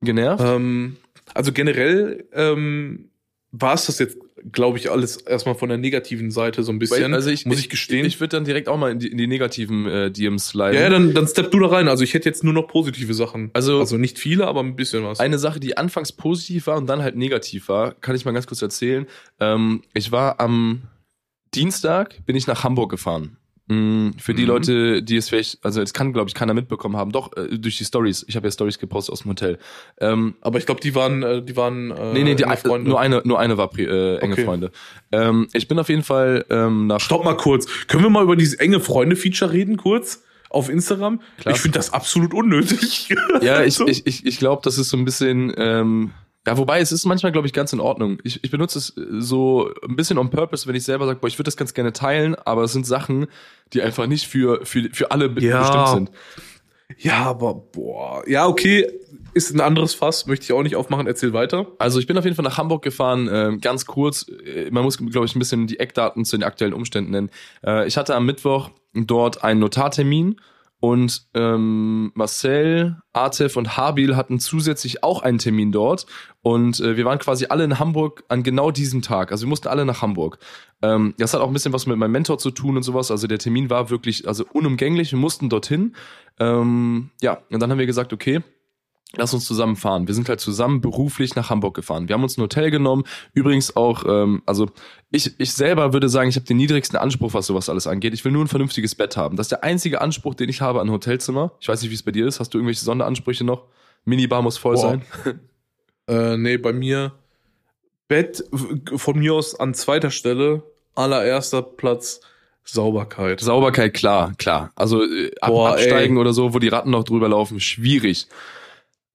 genervt? Ähm, also generell ähm, war es das jetzt, glaube ich, alles erstmal von der negativen Seite so ein bisschen, also ich, muss ich gestehen. Ich, würde dann direkt auch mal in die, in die negativen äh, DMs sliden. ja, ja, dann, dann stepp du da rein. Also ich hätte jetzt nur noch positive Sachen. Also- also nicht viele, aber ein bisschen was. Eine Sache, die anfangs positiv war und dann halt negativ war, kann ich mal ganz kurz erzählen. Ähm, ich war am Dienstag, bin ich nach Hamburg gefahren. Mm, Für die Mhm. Leute, die es vielleicht, also es kann, glaube ich, keiner mitbekommen haben, doch äh, durch die Stories. Ich habe ja Stories gepostet aus dem Hotel. Ähm, aber ich glaube, die waren, äh, die waren äh, nee, nee, die, enge Freunde. nur eine, nur eine war äh, enge Okay. Freunde. Ähm, ich bin auf jeden Fall ähm, nach Stopp mal kurz. Können wir mal über dieses enge Freunde-Feature reden, kurz? Auf Instagram? Klar. Ich finde das absolut unnötig. Ja, ich, ich, ich, ich glaube, das ist so ein bisschen, ähm, ja, wobei es ist manchmal, glaube ich, ganz in Ordnung. Ich, ich benutze es äh, so ein bisschen on purpose, wenn ich selber sage, boah, ich würde das ganz gerne teilen, aber es sind Sachen, die einfach nicht für, für, für alle Ja. bestimmt sind. Ja, aber boah. Ja, okay. Ist ein anderes Fass, möchte ich auch nicht aufmachen. Erzähl weiter. Also ich bin auf jeden Fall nach Hamburg gefahren, ähm, ganz kurz. äh, Man muss, glaube ich, ein bisschen die Eckdaten zu den aktuellen Umständen nennen. Äh, ich hatte am Mittwoch dort einen Notartermin und ähm, Marcel, Artef und Habil hatten zusätzlich auch einen Termin dort. Und äh, wir waren quasi alle in Hamburg an genau diesem Tag. Also wir mussten alle nach Hamburg. Ähm, das hat auch ein bisschen was mit meinem Mentor zu tun und sowas. Also der Termin war wirklich also unumgänglich. Wir mussten dorthin. Ähm, ja, und dann haben wir gesagt, okay, lass uns zusammen fahren. Wir sind halt zusammen beruflich nach Hamburg gefahren. Wir haben uns ein Hotel genommen. Übrigens auch, ähm, also ich, ich selber würde sagen, ich habe den niedrigsten Anspruch, was sowas alles angeht. Ich will nur ein vernünftiges Bett haben. Das ist der einzige Anspruch, den ich habe an ein Hotelzimmer. Ich weiß nicht, wie es bei dir ist. Hast du irgendwelche Sonderansprüche noch? Minibar muss voll Boah. sein. Äh, nee, bei mir Bett von mir aus an zweiter Stelle, allererster Platz Sauberkeit. Sauberkeit, klar, klar. Also äh, ab, Boah, absteigen oder so, wo die Ratten noch drüber laufen, schwierig.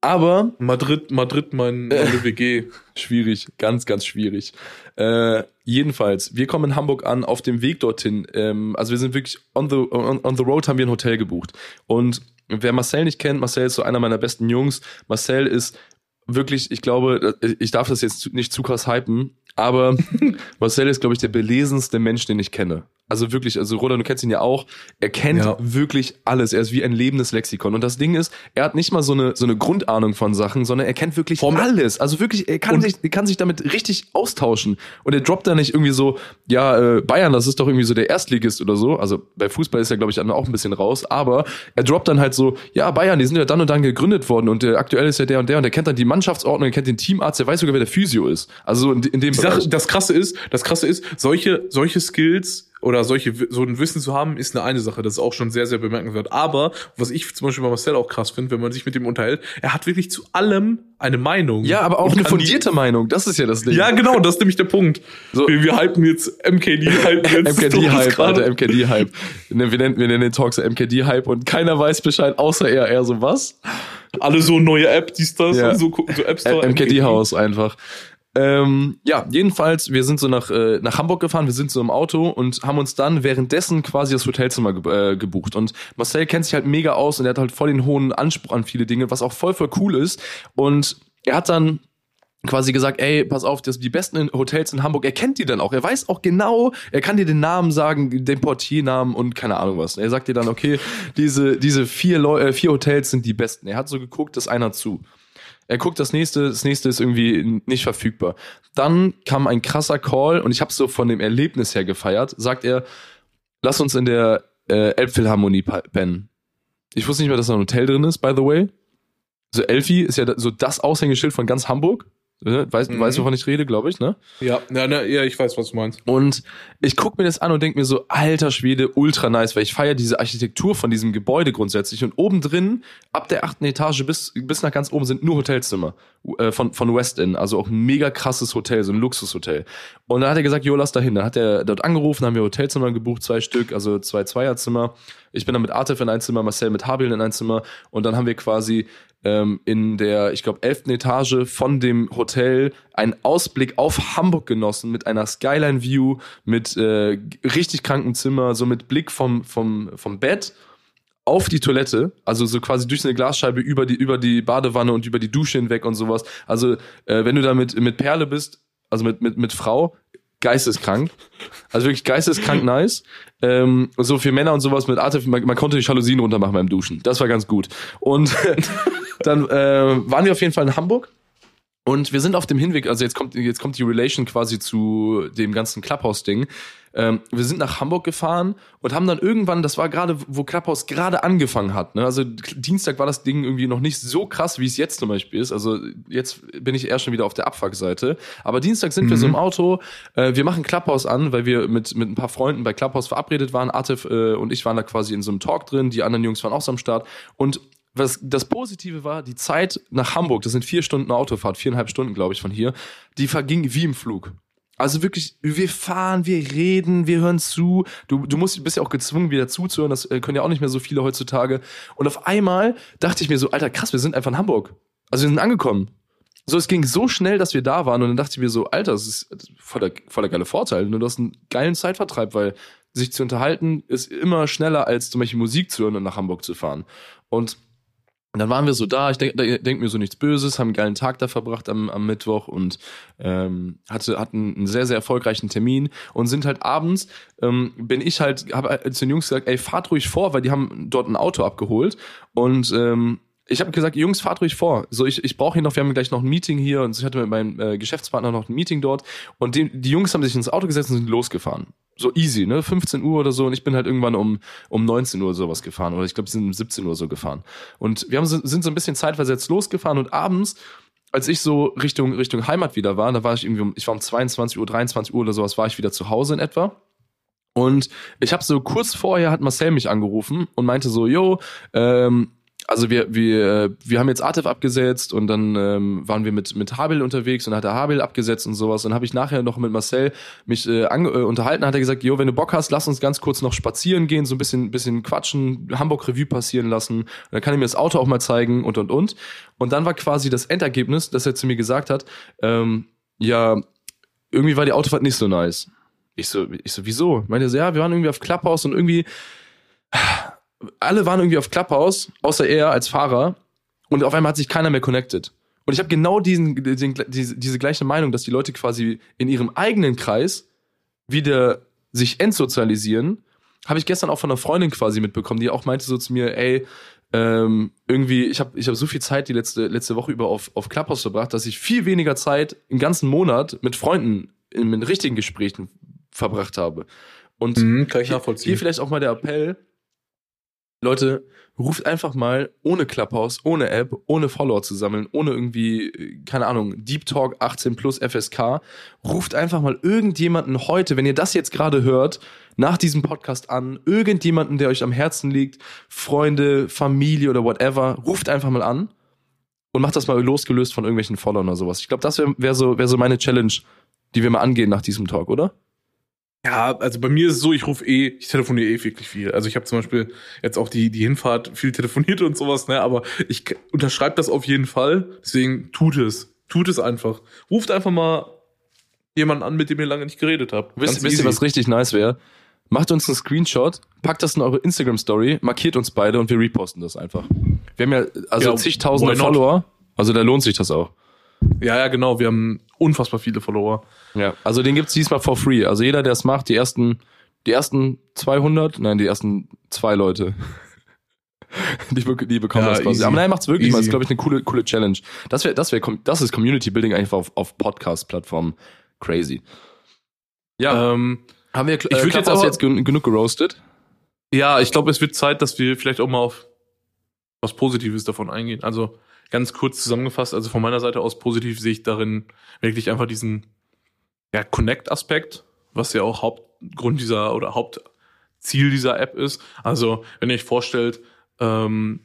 Aber Madrid, Madrid, mein, meine WG. Schwierig, ganz, ganz schwierig. Äh, jedenfalls, wir kommen in Hamburg an, auf dem Weg dorthin. Ähm, also wir sind wirklich on the, on, on the road, haben wir ein Hotel gebucht. Und wer Marcel nicht kennt, Marcel ist so einer meiner besten Jungs. Marcel ist wirklich, ich glaube, ich darf das jetzt nicht zu krass hypen, aber Marcel ist, glaube ich, der belesenste Mensch, den ich kenne. Also wirklich, also Roland, du kennst ihn ja auch. Er kennt Ja. wirklich alles. Er ist wie ein lebendes Lexikon. Und das Ding ist, er hat nicht mal so eine, so eine Grundahnung von Sachen, sondern er kennt wirklich Vom- alles. Also wirklich, er kann sich, er kann sich damit richtig austauschen. Und er droppt da nicht irgendwie so, ja, äh, Bayern, das ist doch irgendwie so der Erstligist oder so. Also bei Fußball ist er, glaube ich, auch ein bisschen raus. Aber er droppt dann halt so, ja, Bayern, die sind ja dann und dann gegründet worden und der aktuell ist ja der und der und er kennt dann die Mannschaftsordnung, er kennt den Teamarzt, er weiß sogar, wer der Physio ist. Also in, in dem Sache, das krasse ist, das krasse ist, solche, solche Skills oder solche, so ein Wissen zu haben, ist eine eine Sache. Das ist auch schon sehr, sehr bemerkenswert. Aber, was ich zum Beispiel bei Marcel auch krass finde, wenn man sich mit ihm unterhält, er hat wirklich zu allem eine Meinung. Ja, aber auch eine kann die- fundierte Meinung. Das ist ja das Ding. Ja, genau, das ist nämlich der Punkt. So. Wir, wir hypen jetzt MKD, hypen jetzt MKD-Hype, gerade. Alter, MKD-Hype. Ne, Wir nennen, wir nennen den Talk so MKD-Hype und keiner weiß Bescheid, außer er. Er so, was? Alle so neue App, dies, das, Ja. und so gucken, so App Store. MKD-Haus einfach. Ähm, ja, jedenfalls, wir sind so nach, äh, nach Hamburg gefahren, wir sind so im Auto und haben uns dann währenddessen quasi das Hotelzimmer ge äh, gebucht. Und Marcel kennt sich halt mega aus und er hat halt voll den hohen Anspruch an viele Dinge, was auch voll, voll cool ist. Und er hat dann quasi gesagt, ey, pass auf, das die besten Hotels in Hamburg, er kennt die dann auch. Er weiß auch genau, er kann dir den Namen sagen, den Portiernamen und keine Ahnung was. Er sagt dir dann, okay, diese, diese vier, Leu äh, vier Hotels sind die besten. Er hat so geguckt, das einer zu. Er guckt das nächste, das nächste ist irgendwie nicht verfügbar. Dann kam ein krasser Call und ich habe so von dem Erlebnis her gefeiert. Sagt er, lass uns in der äh, Elbphilharmonie pennen. Ich wusste nicht mehr, dass da ein Hotel drin ist, by the way. So Elfi ist ja so das Aushängeschild von ganz Hamburg. Äh, Weißt, Mhm. Du weißt, wovon ich rede, glaube ich, ne? Ja, ja, na, ja, ich weiß, was du meinst. Und ich guck mir das an und denk mir so, alter Schwede, ultra nice, weil ich feiere diese Architektur von diesem Gebäude grundsätzlich. Und oben drin, ab der achten Etage bis, bis nach ganz oben sind nur Hotelzimmer äh, von, von West End. Also auch ein mega krasses Hotel, so ein Luxushotel. Und dann hat er gesagt, jo, lass da hin. Dann hat er dort angerufen, haben wir Hotelzimmer gebucht, zwei Stück, also zwei Zweierzimmer. Ich bin dann mit Artif in ein Zimmer, Marcel mit Habil in ein Zimmer. Und dann haben wir quasi ähm, in der, ich glaube, elften Etage von dem Hotel einen Ausblick auf Hamburg genossen mit einer Skyline-View, mit äh, richtig krankem Zimmer, so mit Blick vom, vom, vom Bett auf die Toilette, also so quasi durch eine Glasscheibe über die, über die Badewanne und über die Dusche hinweg und sowas. Also, äh, wenn du da mit, mit Perle bist, also mit, mit, mit Frau, geisteskrank. Also wirklich geisteskrank nice. Ähm, so für Männer und sowas mit Arte, man, man konnte die Jalousien runtermachen beim Duschen. Das war ganz gut. Und dann äh, waren wir auf jeden Fall in Hamburg. Und wir sind auf dem Hinweg, also jetzt kommt, jetzt kommt die Relation quasi zu dem ganzen Clubhouse-Ding. Ähm, wir sind nach Hamburg gefahren und haben dann irgendwann, das war gerade, wo Clubhouse gerade angefangen hat. Ne? Also Dienstag war das Ding irgendwie noch nicht so krass, wie es jetzt zum Beispiel ist. Also jetzt bin ich eher schon wieder auf der Abfuck-Seite. Aber Dienstag sind wir so im Auto, äh, wir machen Clubhouse an, weil wir mit, mit ein paar Freunden bei Clubhouse verabredet waren. Artif äh, und ich waren da quasi in so einem Talk drin, die anderen Jungs waren auch so am Start. Und was das Positive war, die Zeit nach Hamburg, das sind vier Stunden Autofahrt, viereinhalb Stunden, glaube ich, von hier, die verging wie im Flug. Also wirklich, wir fahren, wir reden, wir hören zu. Du, du musst, bist ja auch gezwungen, wieder zuzuhören. Das äh, können ja auch nicht mehr so viele heutzutage. Und auf einmal dachte ich mir so, Alter, krass, wir sind einfach in Hamburg. Also wir sind angekommen. So, es ging so schnell, dass wir da waren. Und dann dachte ich mir so, Alter, das ist, das ist voll, der, voll der geile Vorteil. Und du hast einen geilen Zeitvertreib, weil sich zu unterhalten ist immer schneller, als zum Beispiel Musik zu hören und nach Hamburg zu fahren. Und dann waren wir so da, ich denke denk mir so nichts Böses, haben einen geilen Tag da verbracht am, am Mittwoch und ähm, hatte, hatten einen sehr, sehr erfolgreichen Termin und sind halt abends, ähm, bin ich halt, habe zu den Jungs gesagt, ey, fahrt ruhig vor, weil die haben dort ein Auto abgeholt und ähm, ich habe gesagt, Jungs, fahrt ruhig vor. So, ich, ich brauche hier noch, wir haben gleich noch ein Meeting hier und ich hatte mit meinem äh, Geschäftspartner noch ein Meeting dort und die, die Jungs haben sich ins Auto gesetzt und sind losgefahren. So easy, ne? 15 Uhr oder so und ich bin halt irgendwann um, um 19 Uhr sowas gefahren oder ich glaube, sie sind um 17 Uhr so gefahren. Und wir haben, sind so ein bisschen zeitversetzt losgefahren und abends, als ich so Richtung, Richtung Heimat wieder war, da war ich irgendwie um, ich war um 22 Uhr, 23 Uhr oder sowas, war ich wieder zu Hause in etwa. Und ich habe so kurz vorher hat Marcel mich angerufen und meinte so, yo, ähm, also wir, wir, wir haben jetzt Artif abgesetzt und dann ähm, waren wir mit, mit Habil unterwegs und dann hat er Habil abgesetzt und sowas. Dann habe ich nachher noch mit Marcel mich äh, ange äh, unterhalten, hat er gesagt, jo, wenn du Bock hast, lass uns ganz kurz noch spazieren gehen, so ein bisschen, bisschen quatschen, Hamburg Revue passieren lassen. Und dann kann er mir das Auto auch mal zeigen und und und. Und dann war quasi das Endergebnis, dass er zu mir gesagt hat, ähm, ja, irgendwie war die Autofahrt nicht so nice. Ich so, ich so, wieso? Meinte so, ja, wir waren irgendwie auf Clubhouse und irgendwie, alle waren irgendwie auf Clubhouse, außer er als Fahrer. Und auf einmal hat sich keiner mehr connected. Und ich habe genau diesen, diesen, diese, diese gleiche Meinung, dass die Leute quasi in ihrem eigenen Kreis wieder sich entsozialisieren. Habe ich gestern auch von einer Freundin quasi mitbekommen, die auch meinte so zu mir, ey, ähm, irgendwie, ich habe ich hab so viel Zeit die letzte, letzte Woche über auf, auf Clubhouse verbracht, dass ich viel weniger Zeit im ganzen Monat mit Freunden in, in richtigen Gesprächen verbracht habe. Und Mhm, kann ich nachvollziehen. hier vielleicht auch mal der Appell. Leute, ruft einfach mal ohne Clubhouse, ohne App, ohne Follower zu sammeln, ohne irgendwie, äh, keine Ahnung, Deep Talk 18 plus FSK. Ruft einfach mal irgendjemanden heute, wenn ihr das jetzt gerade hört, nach diesem Podcast an, irgendjemanden, der euch am Herzen liegt, Freunde, Familie oder whatever, ruft einfach mal an und macht das mal losgelöst von irgendwelchen Followern oder sowas. Ich glaube, das wäre wär so, wär so meine Challenge, die wir mal angehen nach diesem Talk, oder? Ja, also bei mir ist es so, ich rufe eh, ich telefoniere eh wirklich viel. Also ich habe zum Beispiel jetzt auch die, die Hinfahrt viel telefoniert und sowas, ne? Aber ich unterschreibe das auf jeden Fall. Deswegen tut es. Tut es einfach. Ruft einfach mal jemanden an, mit dem ihr lange nicht geredet habt. Wisst, wisst ihr, was richtig nice wäre? Macht uns einen Screenshot, packt das in eure Instagram-Story, markiert uns beide und wir reposten das einfach. Wir haben ja also Ja, zigtausende? Follower, also da lohnt sich das auch. Ja, ja, genau. Wir haben unfassbar viele Follower. Ja. Also den gibt's diesmal for free. Also jeder, der es macht, die ersten, die ersten 200, nein, die ersten zwei Leute. Die, die bekommen Ja, das quasi. easy. Aber nein, macht's wirklich mal. Das ist, Easy. glaube ich, eine coole, coole Challenge. Das wäre, das wäre, das ist Community Building einfach auf, auf Podcast-Plattformen. Crazy. Ja, Ähm, haben wir, ich würd jetzt auch jetzt gen genug geroastet? ja, ich glaube, es wird Zeit, dass wir vielleicht auch mal auf was Positives davon eingehen. Also ganz kurz zusammengefasst, also von meiner Seite aus positiv sehe ich darin wirklich einfach diesen ja, Connect-Aspekt, was ja auch Hauptgrund dieser oder Hauptziel dieser App ist. Also wenn ihr euch vorstellt, ähm,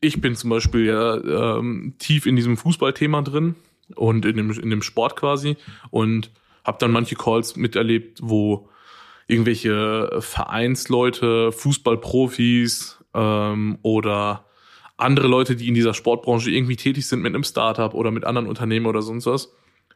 ich bin zum Beispiel ja ähm, tief in diesem Fußballthema drin und in dem, in dem Sport quasi und habe dann manche Calls miterlebt, wo irgendwelche Vereinsleute, Fußballprofis ähm, oder andere Leute, die in dieser Sportbranche irgendwie tätig sind mit einem Startup oder mit anderen Unternehmen oder sonst was,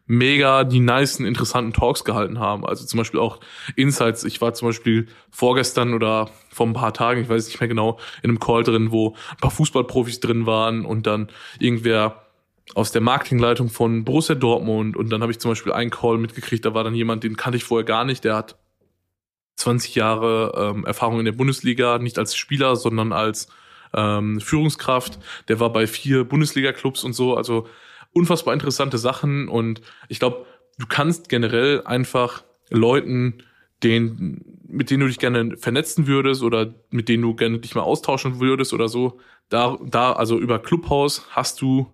mega die nicen, interessanten Talks gehalten haben. Also zum Beispiel auch Insights. Ich war zum Beispiel vorgestern oder vor ein paar Tagen, ich weiß nicht mehr genau, in einem Call drin, wo ein paar Fußballprofis drin waren und dann irgendwer aus der Marketingleitung von Borussia Dortmund und dann habe ich zum Beispiel einen Call mitgekriegt, da war dann jemand, den kannte ich vorher gar nicht, der hat 20 Jahre ähm, Erfahrung in der Bundesliga, nicht als Spieler, sondern als ähm, Führungskraft. Der war bei vier Bundesliga-Clubs und so, also unfassbar interessante Sachen und ich glaube, du kannst generell einfach Leuten, den, mit denen du dich gerne vernetzen würdest oder mit denen du gerne dich mal austauschen würdest oder so, da, da, also über Clubhouse hast du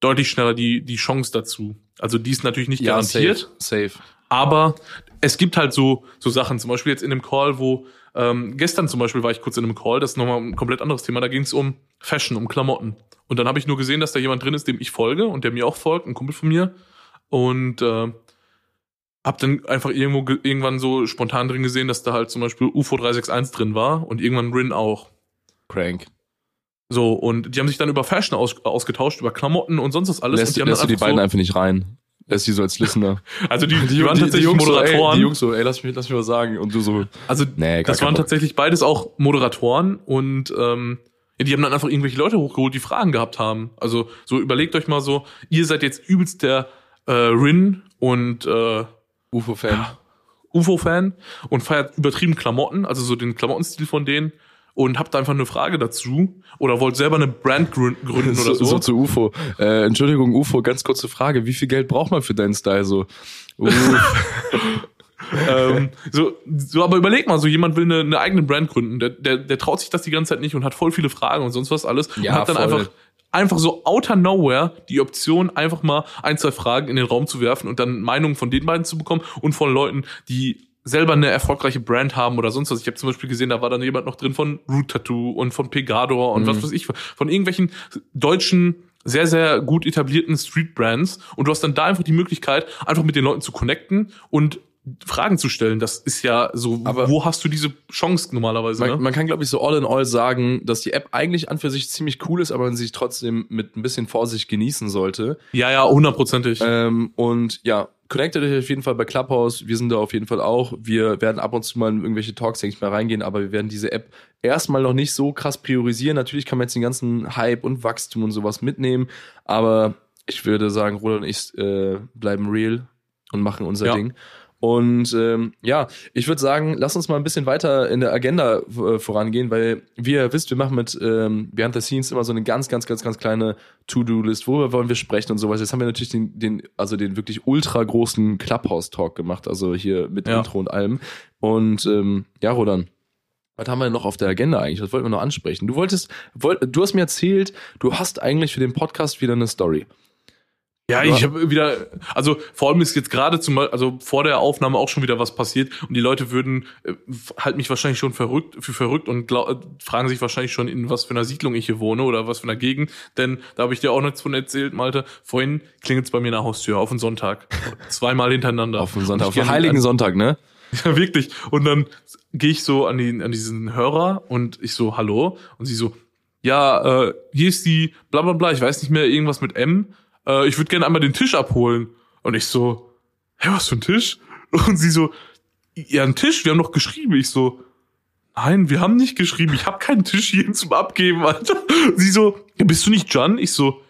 deutlich schneller die, die Chance dazu. Also die ist natürlich nicht Ja, garantiert. safe. safe. Aber es gibt halt so, so Sachen, zum Beispiel jetzt in dem Call, wo ähm, gestern zum Beispiel war ich kurz in einem Call, das ist nochmal ein komplett anderes Thema, da ging es um Fashion, um Klamotten. Und dann habe ich nur gesehen, dass da jemand drin ist, dem ich folge und der mir auch folgt, ein Kumpel von mir. Und äh, hab dann einfach irgendwo ge- irgendwann so spontan drin gesehen, dass da halt zum Beispiel UFO 361 drin war und irgendwann Rin auch. Crank. So, und die haben sich dann über Fashion aus, ausgetauscht, über Klamotten und sonst was alles. Lässt, und die haben lässt du die beiden so, einfach nicht rein. Die so als Listener. Also die, die, waren tatsächlich Jungs So, Moderatoren. ey, die Jungs so, ey, lass mich, lass mich was sagen. Und du so, Also nee, das waren Bock. tatsächlich beides auch Moderatoren und ähm, ja, die haben dann einfach irgendwelche Leute hochgeholt, die Fragen gehabt haben. Also so überlegt euch mal so, ihr seid jetzt übelst der äh, Rin und äh, UFO-Fan. UFO-Fan und feiert übertrieben Klamotten, also so den Klamottenstil von denen und habt einfach eine Frage dazu oder wollt selber eine Brand grün- gründen oder so. so zu UFO. Äh, Entschuldigung, UFO, ganz kurze Frage. Wie viel Geld braucht man für deinen Style so? Ähm, so, so, aber überleg mal, so jemand will eine, eine eigene Brand gründen, der, der, der traut sich das die ganze Zeit nicht und hat voll viele Fragen und sonst was alles Ja, und hat dann voll. einfach einfach so outer nowhere die Option, einfach mal ein, zwei Fragen in den Raum zu werfen und dann Meinungen von den beiden zu bekommen und von Leuten, die selber eine erfolgreiche Brand haben oder sonst was. Ich habe zum Beispiel gesehen, da war dann jemand noch drin von Root Tattoo und von Pegador und Mhm. was weiß ich, von irgendwelchen deutschen sehr, sehr gut etablierten Street-Brands und du hast dann da einfach die Möglichkeit, einfach mit den Leuten zu connecten und Fragen zu stellen. Das ist ja so, Aber- wo hast du diese Chance normalerweise? Man, Ne? man kann, glaube ich, so all in all sagen, dass die App eigentlich an für sich ziemlich cool ist, aber man sich trotzdem mit ein bisschen Vorsicht genießen sollte. Ja, ja, hundertprozentig. Ähm, und ja, connectet euch auf jeden Fall bei Clubhouse. Wir sind da auf jeden Fall auch. Wir werden ab und zu mal in irgendwelche Talks, denke ich mal, reingehen, aber wir werden diese App erstmal noch nicht so krass priorisieren. Natürlich kann man jetzt den ganzen Hype und Wachstum und sowas mitnehmen, aber ich würde sagen, Roland und ich äh, bleiben real und machen unser Ja. Ding. Und ähm, ja, ich würde sagen, lass uns mal ein bisschen weiter in der Agenda äh, vorangehen, weil wie ihr wisst, wir machen mit ähm, Behind the Scenes immer so eine ganz, ganz, ganz, ganz kleine To-Do-List, worüber wollen wir sprechen und sowas. Jetzt haben wir natürlich den, den also den wirklich ultra großen Clubhouse-Talk gemacht, also hier mit Ja. Intro und allem. Und ähm, ja, Rodan, was haben wir noch auf der Agenda eigentlich? Was wollten wir noch ansprechen? Du wolltest, wollt, du hast mir erzählt, du hast eigentlich für den Podcast wieder eine Story. Ja, ich habe wieder, also vor allem ist jetzt gerade zum also vor der Aufnahme auch schon wieder was passiert und die Leute würden äh, halt mich wahrscheinlich schon verrückt für verrückt und glaub, äh, fragen sich wahrscheinlich schon, in was für einer Siedlung ich hier wohne oder was für einer Gegend, denn da habe ich dir auch nichts von erzählt, Malte. Vorhin klingelt es bei mir in der Haustür auf den Sonntag, zweimal hintereinander. Auf dem Sonntag, auf geh- Heiligen Sonntag, ne? Ja, wirklich. Und dann gehe ich so an, die, an diesen Hörer und ich so, hallo? Und sie so, ja, äh, hier ist die bla bla bla, ich weiß nicht mehr, irgendwas mit M. Äh, ich würde gerne einmal den Tisch abholen. Und ich so, hä, was für ein Tisch? Und sie so, ja, ein Tisch, wir haben doch geschrieben. Ich so, nein, wir haben nicht geschrieben, ich habe keinen Tisch hier zum Abgeben, Alter. Sie so, bist du nicht Jan? Ich so,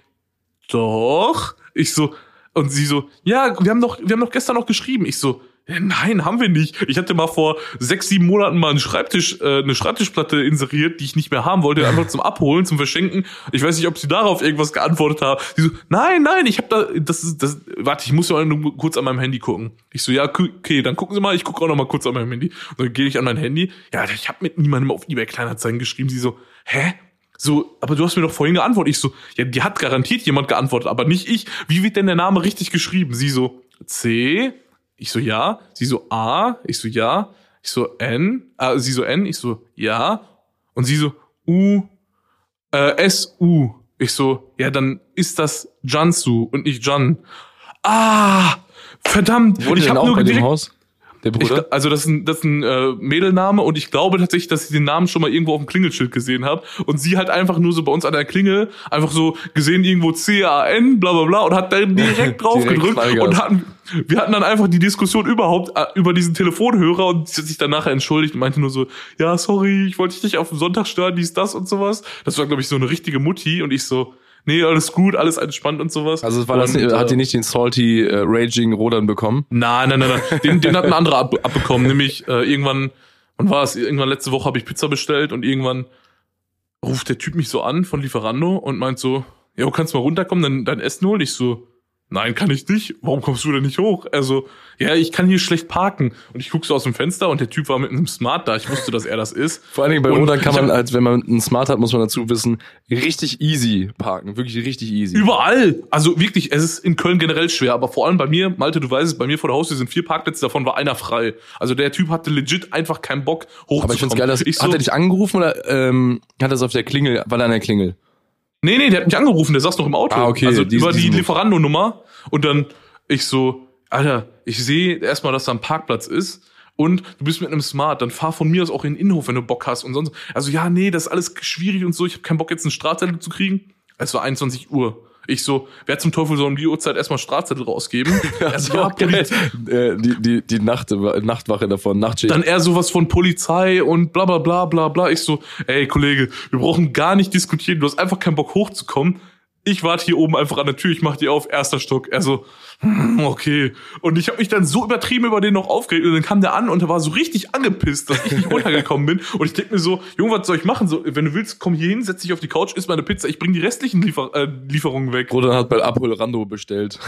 doch. Ich so, und sie so, ja, wir haben doch, wir haben doch gestern noch geschrieben. Ich so, nein, haben wir nicht. Ich hatte mal vor sechs, sieben Monaten mal einen Schreibtisch, äh, eine Schreibtischplatte inseriert, die ich nicht mehr haben wollte, einfach zum Abholen, zum Verschenken. Ich weiß nicht, ob sie darauf irgendwas geantwortet haben. Sie so, nein, nein, ich habe da, das ist, das, warte, ich muss ja nur kurz an meinem Handy gucken. Ich so, ja, okay, dann gucken Sie mal, ich gucke auch noch mal kurz an meinem Handy. Und dann gehe ich an mein Handy. Ja, ich habe mit niemandem auf eBay Kleinanzeigen geschrieben. Sie so, hä? So, aber du hast mir doch vorhin geantwortet. Ich so, ja, die hat garantiert jemand geantwortet, aber nicht ich. Wie wird denn der Name richtig geschrieben? Sie so, C. Ich so, ja. Sie so, A. Ich so, ja. Ich so, N. Äh, sie so, N. Ich so, ja. Und sie so, U. Äh, S. U. Ich so, ja, dann ist das Jansu und nicht Jan. Ah, verdammt. Wurde ich habe auch nur bei dem direkt, Haus? Der ich, Bruder? also das ist ein, das ist ein äh, Mädelname und ich glaube tatsächlich, dass ich den Namen schon mal irgendwo auf dem Klingelschild gesehen habe und sie hat einfach nur so bei uns an der Klingel einfach so gesehen irgendwo C-A-N, bla bla bla und hat da direkt drauf Direkt gedrückt Vollgas. und hatten, wir hatten dann einfach die Diskussion überhaupt äh, über diesen Telefonhörer und sie hat sich dann nachher entschuldigt und meinte nur so, ja sorry, ich wollte dich nicht auf dem Sonntag stören, dies, das und sowas. Das war glaube ich so eine richtige Mutti und ich so, nee, alles gut, alles entspannt und sowas. Also war das, und, hat äh, die nicht den salty äh, Raging Rodern bekommen? Nein, nein, nein, nein. Den, den hat ein anderer ab, abbekommen. Nämlich äh, irgendwann, wann war es? Irgendwann letzte Woche habe ich Pizza bestellt und irgendwann ruft der Typ mich so an von Lieferando und meint so, ja, du kannst mal runterkommen, dann dein Essen holen. Ich so, nein, kann ich nicht. Warum kommst du denn nicht hoch? Also, ja, ich kann hier schlecht parken. Und ich guck so aus dem Fenster und der Typ war mit einem Smart da. Ich wusste, dass er das ist. Vor allen Dingen bei Rodern kann man, als wenn man einen Smart hat, muss man dazu wissen, richtig easy parken. Wirklich richtig easy. Überall. Also wirklich, es ist in Köln generell schwer, aber vor allem bei mir, Malte, du weißt es, bei mir vor der Haustür sind vier Parkplätze, davon war einer frei. Also der Typ hatte legit einfach keinen Bock hochzukommen. Aber ich find's geil, dass, ich so, hat er dich angerufen oder ähm, hat er es auf der Klingel, war er an der Klingel? Nee, nee, der hat mich angerufen, der saß noch im Auto. Ah, okay, Also diesen- über die. Lieferando-Nummer. Und dann ich so, Alter, ich sehe erstmal, dass da ein Parkplatz ist. Und du bist mit einem Smart, dann fahr von mir aus auch in den Innenhof, wenn du Bock hast und sonst. Also ja, nee, das ist alles schwierig und so. Ich habe keinen Bock, jetzt einen Strafzettel zu kriegen. Es war 21 Uhr. Ich so, wer zum Teufel soll um die Uhrzeit erstmal Strafzettel rausgeben? Also, ja, Poliz äh, die, die, die Nacht, Nachtwache davon, Nachtschicht. dann eher sowas von Polizei und bla bla bla bla bla. Ich so, ey Kollege, wir brauchen gar nicht diskutieren, du hast einfach keinen Bock hochzukommen. Ich warte hier oben einfach an der Tür, ich mach die auf, erster Stock. Er so, hm, okay. Und ich habe mich dann so übertrieben über den noch aufgeregt und dann kam der an und er war so richtig angepisst, dass ich nicht runtergekommen bin. Und ich denk mir so, Junge, was soll ich machen? So, wenn du willst, komm hier hin, setz dich auf die Couch, isst meine Pizza, ich bring die restlichen Liefer äh, Lieferungen weg. Rodern hat bei Abhol Rando bestellt.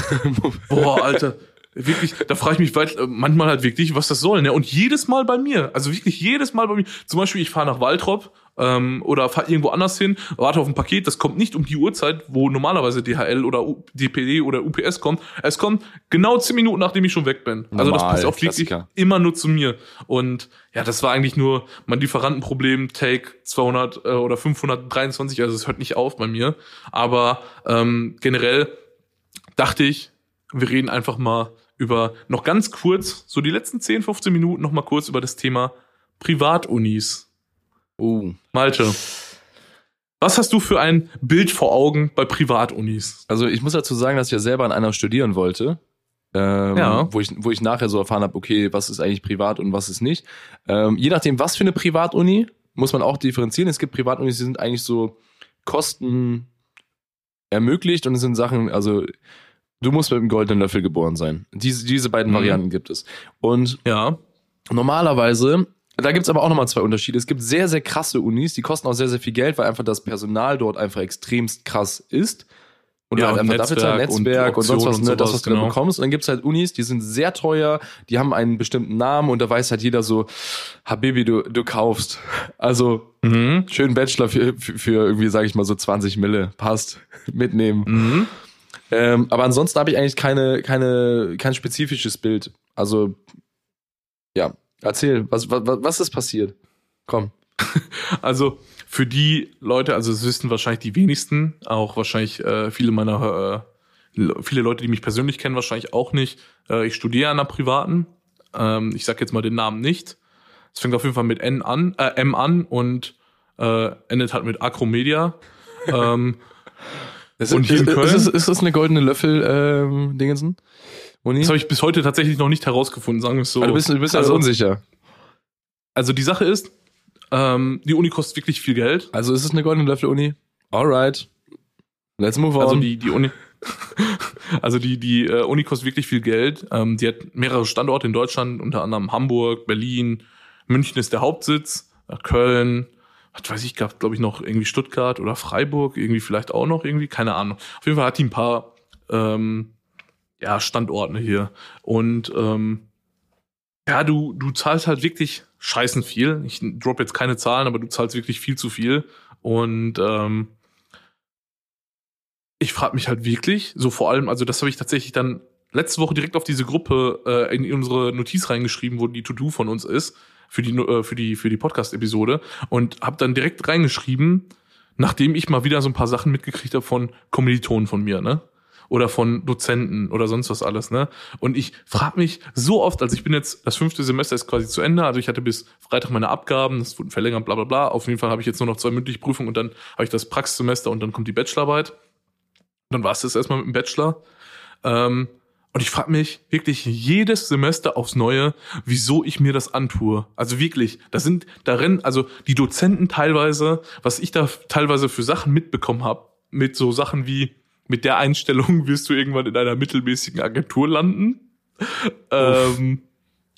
Boah, Alter. Wirklich, da frage ich mich weit, äh, manchmal halt wirklich, was das soll. Ne? Und jedes Mal bei mir, also wirklich jedes Mal bei mir. Zum Beispiel, ich fahre nach Waltrop ähm, oder fahre irgendwo anders hin, warte auf ein Paket, das kommt nicht um die Uhrzeit, wo normalerweise DHL oder U DPD oder UPS kommt. Es kommt genau zehn Minuten, nachdem ich schon weg bin. Also das Normal, passt auch wirklich Klassiker. immer nur zu mir. Und ja, das war eigentlich nur mein Lieferantenproblem, Take 200 äh, oder 523, also es hört nicht auf bei mir. Aber ähm, generell dachte ich, wir reden einfach mal über noch ganz kurz, so die letzten 10, 15 Minuten noch mal kurz über das Thema Privatunis. Uh. Malte, was hast du für ein Bild vor Augen bei Privatunis? Also ich muss dazu sagen, dass ich ja selber an einer studieren wollte. Ähm, Ja. wo, ich, wo ich nachher so erfahren habe, okay, was ist eigentlich privat und was ist nicht. Ähm, je nachdem, was für eine Privatuni, muss man auch differenzieren. Es gibt Privatunis, die sind eigentlich so Kosten ermöglicht und es sind Sachen, also du musst mit dem goldenen Löffel geboren sein. Diese, diese beiden Mhm. Varianten gibt es. Und Ja. Normalerweise, da gibt's aber auch nochmal zwei Unterschiede. Es gibt sehr, sehr krasse Unis, die kosten auch sehr, sehr viel Geld, weil einfach das Personal dort einfach extremst krass ist. Und Ja, halt und einfach dafür zahlen, Netzwerk und Netzwerk und, sonst was, Optionen ne, und das, sowas, was du da genau. bekommst. Und dann gibt's halt Unis, die sind sehr teuer, die haben einen bestimmten Namen und da weiß halt jeder so, Habibi, du, du kaufst. Also, Mhm. schön Bachelor für, für, für irgendwie, sage ich mal, so 20 Mille. Passt. Mitnehmen. Mhm. Ähm, aber ansonsten habe ich eigentlich keine, keine, kein spezifisches Bild. Also, ja, erzähl, was, was, was ist passiert? Komm. Also für die Leute, also es wissen wahrscheinlich die wenigsten, auch wahrscheinlich äh, viele meiner, äh, Le- viele Leute, die mich persönlich kennen, wahrscheinlich auch nicht. Äh, ich studiere an einer privaten. Ähm, ich sag jetzt mal den Namen nicht. Es fängt auf jeden Fall mit N an, äh, M an und äh, endet halt mit Acromedia. ähm, Ist, Und hier in ist, Köln? Ist, ist das eine goldene Löffel, ähm, Dingensen? Uni? das habe ich bis heute tatsächlich noch nicht herausgefunden, sagen wir es so. Ah, du bist, du bist also, also unsicher. also die Sache ist, ähm, die Uni kostet wirklich viel Geld. Also ist es eine goldene Löffel-Uni? Alright. Let's move on. Also die, die Uni. Also die, die äh, Uni kostet wirklich viel Geld. Ähm, die hat mehrere Standorte in Deutschland, unter anderem Hamburg, Berlin, München ist der Hauptsitz, äh, Köln, was weiß ich, gab glaube ich noch irgendwie Stuttgart oder Freiburg, irgendwie vielleicht auch noch irgendwie, keine Ahnung. Auf jeden Fall hat die ein paar ähm, ja, Standorte hier. Und ähm, ja, du, du zahlst halt wirklich scheißen viel. Ich drop jetzt keine Zahlen, aber du zahlst wirklich viel zu viel. Und ähm, ich frage mich halt wirklich, so vor allem, also das habe ich tatsächlich dann letzte Woche direkt auf diese Gruppe äh, in unsere Notiz reingeschrieben, wo die To-Do von uns ist für die äh, für die für die Podcast-Episode und habe dann direkt reingeschrieben, nachdem ich mal wieder so ein paar Sachen mitgekriegt habe von Kommilitonen von mir, ne? Oder von Dozenten oder sonst was alles, ne? Und ich frage mich so oft, also ich bin jetzt, das fünfte Semester ist quasi zu Ende, also ich hatte bis Freitag meine Abgaben, das wurden verlängert, bla bla bla. Auf jeden Fall habe ich jetzt nur noch zwei mündliche Prüfungen und dann habe ich das Praxissemester und dann kommt die Bachelorarbeit. Dann war es das erstmal mit dem Bachelor. Ähm, und ich frage mich wirklich jedes Semester aufs Neue, wieso ich mir das antue. Also wirklich, da sind darin, also die Dozenten teilweise, was ich da teilweise für Sachen mitbekommen habe, mit so Sachen wie, mit der Einstellung wirst du irgendwann in einer mittelmäßigen Agentur landen. Ähm,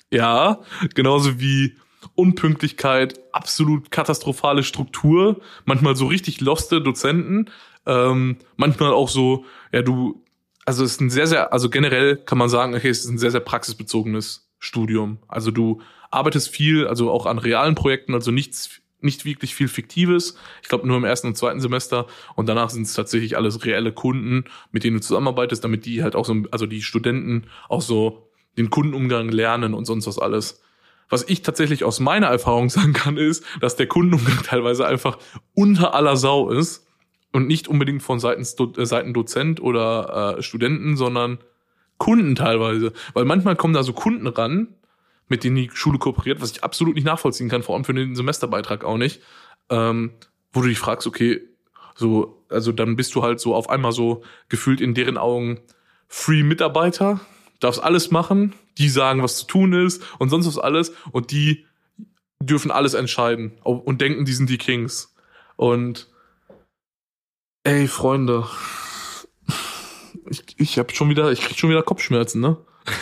ja, genauso wie Unpünktlichkeit, absolut katastrophale Struktur, manchmal so richtig loste Dozenten, ähm, manchmal auch so, ja, du also es ist ein sehr, sehr, also generell kann man sagen, okay, es ist ein sehr, sehr praxisbezogenes Studium. Also du arbeitest viel, also auch an realen Projekten, also nichts, nicht wirklich viel Fiktives. Ich glaube nur im ersten und zweiten Semester und danach sind es tatsächlich alles reelle Kunden, mit denen du zusammenarbeitest, damit die halt auch so, also die Studenten auch so den Kundenumgang lernen und sonst was alles. Was ich tatsächlich aus meiner Erfahrung sagen kann, ist, dass der Kundenumgang teilweise einfach unter aller Sau ist und nicht unbedingt von seitens Do äh, Seiten Dozent oder äh, Studenten, sondern Kunden teilweise. Weil manchmal kommen da so Kunden ran, mit denen die Schule kooperiert, was ich absolut nicht nachvollziehen kann, vor allem für den Semesterbeitrag auch nicht, ähm, wo du dich fragst, okay, so, also dann bist du halt so auf einmal so gefühlt in deren Augen Free-Mitarbeiter, darfst alles machen, die sagen, was zu tun ist und sonst was alles und die dürfen alles entscheiden und denken, die sind die Kings. Und Ey, Freunde. Ich, ich hab schon wieder, ich krieg schon wieder Kopfschmerzen, ne?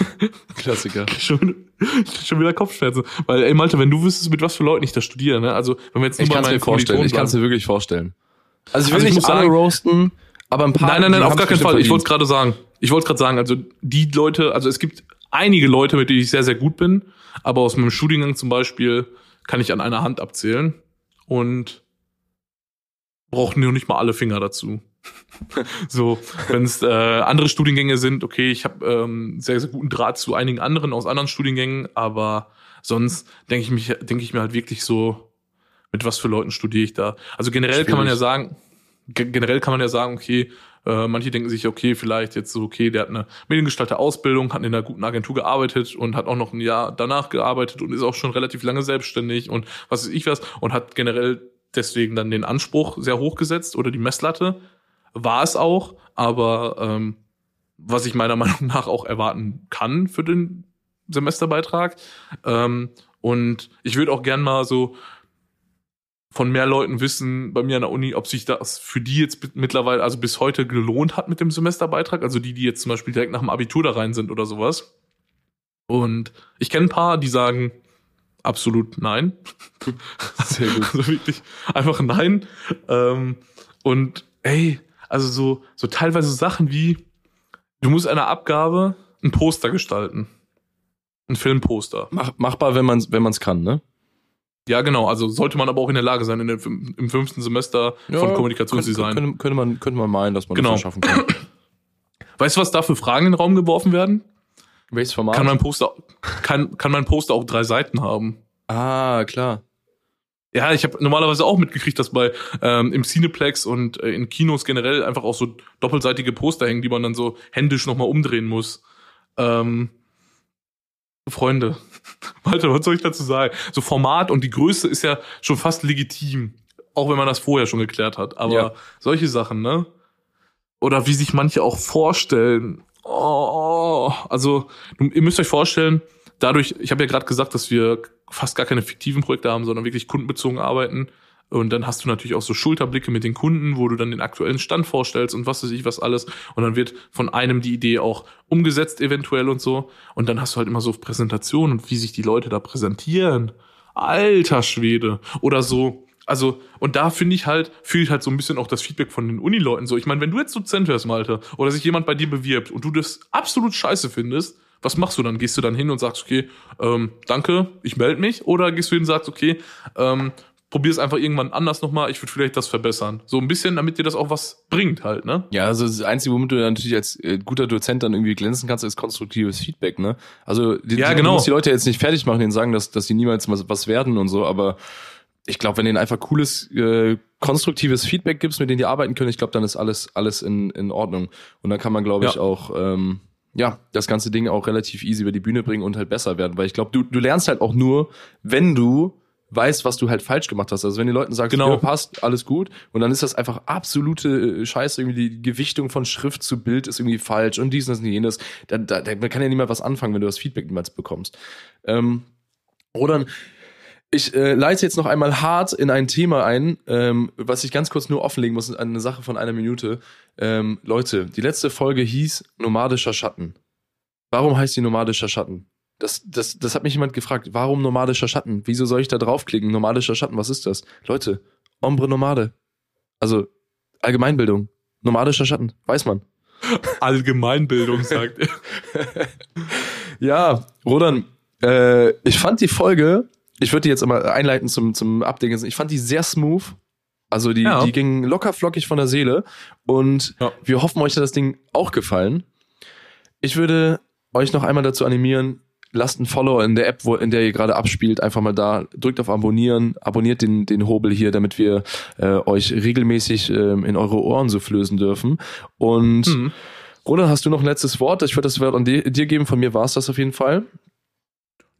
Klassiker. Ich krieg schon, ich krieg schon wieder Kopfschmerzen. Weil, ey, Malte, wenn du wüsstest, mit was für Leuten ich da studiere, ne? Also, wenn wir jetzt Ich nur kann bei es mir vorstellen. Ich kann es mir wirklich vorstellen. Also ich will Also ich nicht muss alle sagen- roasten, aber ein paar. Nein, nein, nein, auf gar keinen Fall. Ich wollte es verdient. gerade sagen. Ich wollte gerade sagen, also die Leute, also es gibt einige Leute, mit denen ich sehr, sehr gut bin, aber aus meinem Studiengang zum Beispiel kann ich an einer Hand abzählen und brauchen nur nicht mal alle Finger dazu. so, wenn es äh, andere Studiengänge sind, okay, ich habe ähm, sehr, sehr guten Draht zu einigen anderen aus anderen Studiengängen, aber sonst denke ich mich, denke ich mir halt wirklich so, mit was für Leuten studiere ich da? Also generell kann man ja Schwierig. sagen, ge- generell kann man ja sagen, okay, äh, manche denken sich, okay, vielleicht jetzt so, okay, der hat eine mediengestalter Ausbildung, hat in einer guten Agentur gearbeitet und hat auch noch ein Jahr danach gearbeitet und ist auch schon relativ lange selbstständig und was weiß ich was und hat generell deswegen dann den Anspruch sehr hoch gesetzt oder die Messlatte. War es auch, aber ähm, was ich meiner Meinung nach auch erwarten kann für den Semesterbeitrag. Ähm, und ich würde auch gern mal so von mehr Leuten wissen bei mir an der Uni, ob sich das für die jetzt mittlerweile, also bis heute gelohnt hat mit dem Semesterbeitrag. Also die, die jetzt zum Beispiel direkt nach dem Abitur da rein sind oder sowas. Und ich kenne ein paar, die sagen absolut nein. Sehr gut. Also wirklich einfach nein. Ähm, und ey, also so, so teilweise Sachen wie, du musst einer Abgabe ein Poster gestalten. Ein Filmposter. Mach, machbar, wenn man wenn man's kann, ne? Ja, genau. Also sollte man aber auch in der Lage sein, in der, im fünften Semester von Kommunikationsdesign. Könnte, könnte, man könnte man meinen, dass man Genau. das schaffen kann. Weißt du, was da für Fragen in den Raum geworfen werden? Welches Format? Kann mein Poster, kann, kann mein Poster auch drei Seiten haben? ah, klar. Ja, ich habe normalerweise auch mitgekriegt, dass bei ähm, im Cineplex und äh, in Kinos generell einfach auch so doppelseitige Poster hängen, die man dann so händisch nochmal umdrehen muss. Ähm, Freunde, Walter, was soll ich dazu sagen? So Format und die Größe ist ja schon fast legitim, auch wenn man das vorher schon geklärt hat. Aber Ja. solche Sachen, ne? Oder wie sich manche auch vorstellen. Oh, also ihr müsst euch vorstellen, dadurch, ich habe ja gerade gesagt, dass wir fast gar keine fiktiven Projekte haben, sondern wirklich kundenbezogen arbeiten. Und dann hast du natürlich auch so Schulterblicke mit den Kunden, wo du dann den aktuellen Stand vorstellst und was weiß ich was alles. Und dann wird von einem die Idee auch umgesetzt eventuell und so. Und dann hast du halt immer so Präsentationen und wie sich die Leute da präsentieren. Alter Schwede. Oder so. Also, und da finde ich halt, fühle ich halt so ein bisschen auch das Feedback von den Unileuten so. Ich meine, wenn du jetzt Dozent wärst, Malte, oder sich jemand bei dir bewirbt und du das absolut scheiße findest, was machst du dann? Gehst du dann hin und sagst, okay, ähm, danke, ich melde mich? Oder gehst du hin und sagst, okay, ähm, probier es einfach irgendwann anders nochmal, ich würde vielleicht das verbessern. So ein bisschen, damit dir das auch was bringt halt, ne? Ja, also das Einzige, womit du natürlich als äh, guter Dozent dann irgendwie glänzen kannst, ist konstruktives Feedback, ne? Also die, Ja, die, genau. du musst die Leute jetzt nicht fertig machen, denen sagen, dass, dass sie niemals was werden und so, aber ich glaube, wenn denen einfach cooles, äh, konstruktives Feedback gibst, mit denen die arbeiten können, ich glaube, dann ist alles, alles in, in Ordnung. Und dann kann man, glaube ich, Ja. auch ähm, ja, das ganze Ding auch relativ easy über die Bühne bringen und halt besser werden. Weil ich glaube, du, du lernst halt auch nur, wenn du weißt, was du halt falsch gemacht hast. Also wenn die Leuten sagst, Genau. ja, passt, alles gut, und dann ist das einfach absolute äh, Scheiße, irgendwie die Gewichtung von Schrift zu Bild ist irgendwie falsch und dies und das und jenes. Da, da, da man kann ja niemand was anfangen, wenn du das Feedback niemals bekommst. Ähm, oder ich äh, leite jetzt noch einmal hart in ein Thema ein, ähm, was ich ganz kurz nur offenlegen muss, eine Sache von einer Minute. Ähm, Leute, die letzte Folge hieß Nomadischer Schatten. Warum heißt die Nomadischer Schatten? Das, das, das hat mich jemand gefragt. Warum nomadischer Schatten? Wieso soll ich da draufklicken? Nomadischer Schatten, was ist das? Leute, Ombre Nomade. Also Allgemeinbildung. Nomadischer Schatten, weiß man. Allgemeinbildung, sagt er. Ja, Rodan, äh, ich fand die Folge, ich würde die jetzt mal einleiten zum, zum Abdecken, ich fand die sehr smooth. Also die, Ja. die ging locker flockig von der Seele und Ja. wir hoffen, euch hat das Ding auch gefallen. Ich würde euch noch einmal dazu animieren, lasst ein Follow in der App, wo, in der ihr gerade abspielt, einfach mal da, drückt auf Abonnieren, abonniert den, den Hobel hier, damit wir äh, euch regelmäßig ähm, in eure Ohren so flößen dürfen. Und Mhm. Roland, hast du noch ein letztes Wort? Ich würde das Wort an dir dir geben. Von mir war es das auf jeden Fall.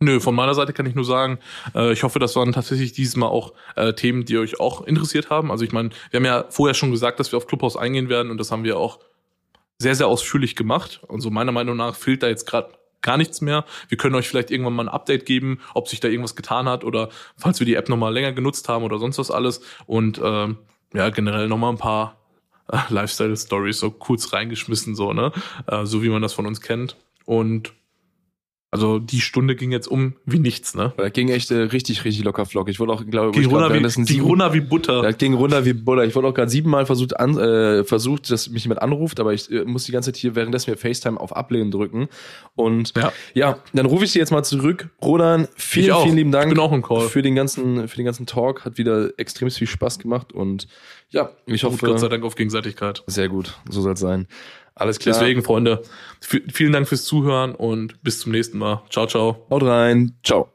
Nö, von meiner Seite kann ich nur sagen, äh, ich hoffe, das waren tatsächlich dieses Mal auch äh, Themen, die euch auch interessiert haben. Also ich meine, wir haben ja vorher schon gesagt, dass wir auf Clubhouse eingehen werden und das haben wir auch sehr, sehr ausführlich gemacht. Und so meiner Meinung nach fehlt da jetzt gerade gar nichts mehr. Wir können euch vielleicht irgendwann mal ein Update geben, ob sich da irgendwas getan hat oder falls wir die App nochmal länger genutzt haben oder sonst was alles. Und ähm, ja, generell nochmal ein paar äh, Lifestyle-Stories so kurz reingeschmissen, so, ne? Äh, so wie man das von uns kennt. Und also die Stunde ging jetzt um wie nichts, ne? Das ging echt äh, richtig, richtig locker flock. Ich wurde auch, glaube ich, glaub, runter, wie, währenddessen ging sieben- runter wie Butter. Das ging runter wie Butter. Ich wurde auch gerade siebenmal versucht, an, äh, versucht, dass mich jemand anruft, aber ich äh, muss die ganze Zeit hier währenddessen mir FaceTime auf Ablehnen drücken. Und ja, Ja. dann rufe ich sie jetzt mal zurück. Rodan, vielen, vielen lieben Dank Ich bin auch im Call. für den ganzen, für den ganzen Talk. Hat wieder extrem viel Spaß gemacht und ja, ich Gut, hoffe, Gott sei Dank auf Gegenseitigkeit. sehr gut. So soll es sein. Alles klar. Deswegen, Freunde, vielen Dank fürs Zuhören und bis zum nächsten Mal. Ciao, ciao. Haut rein. Ciao.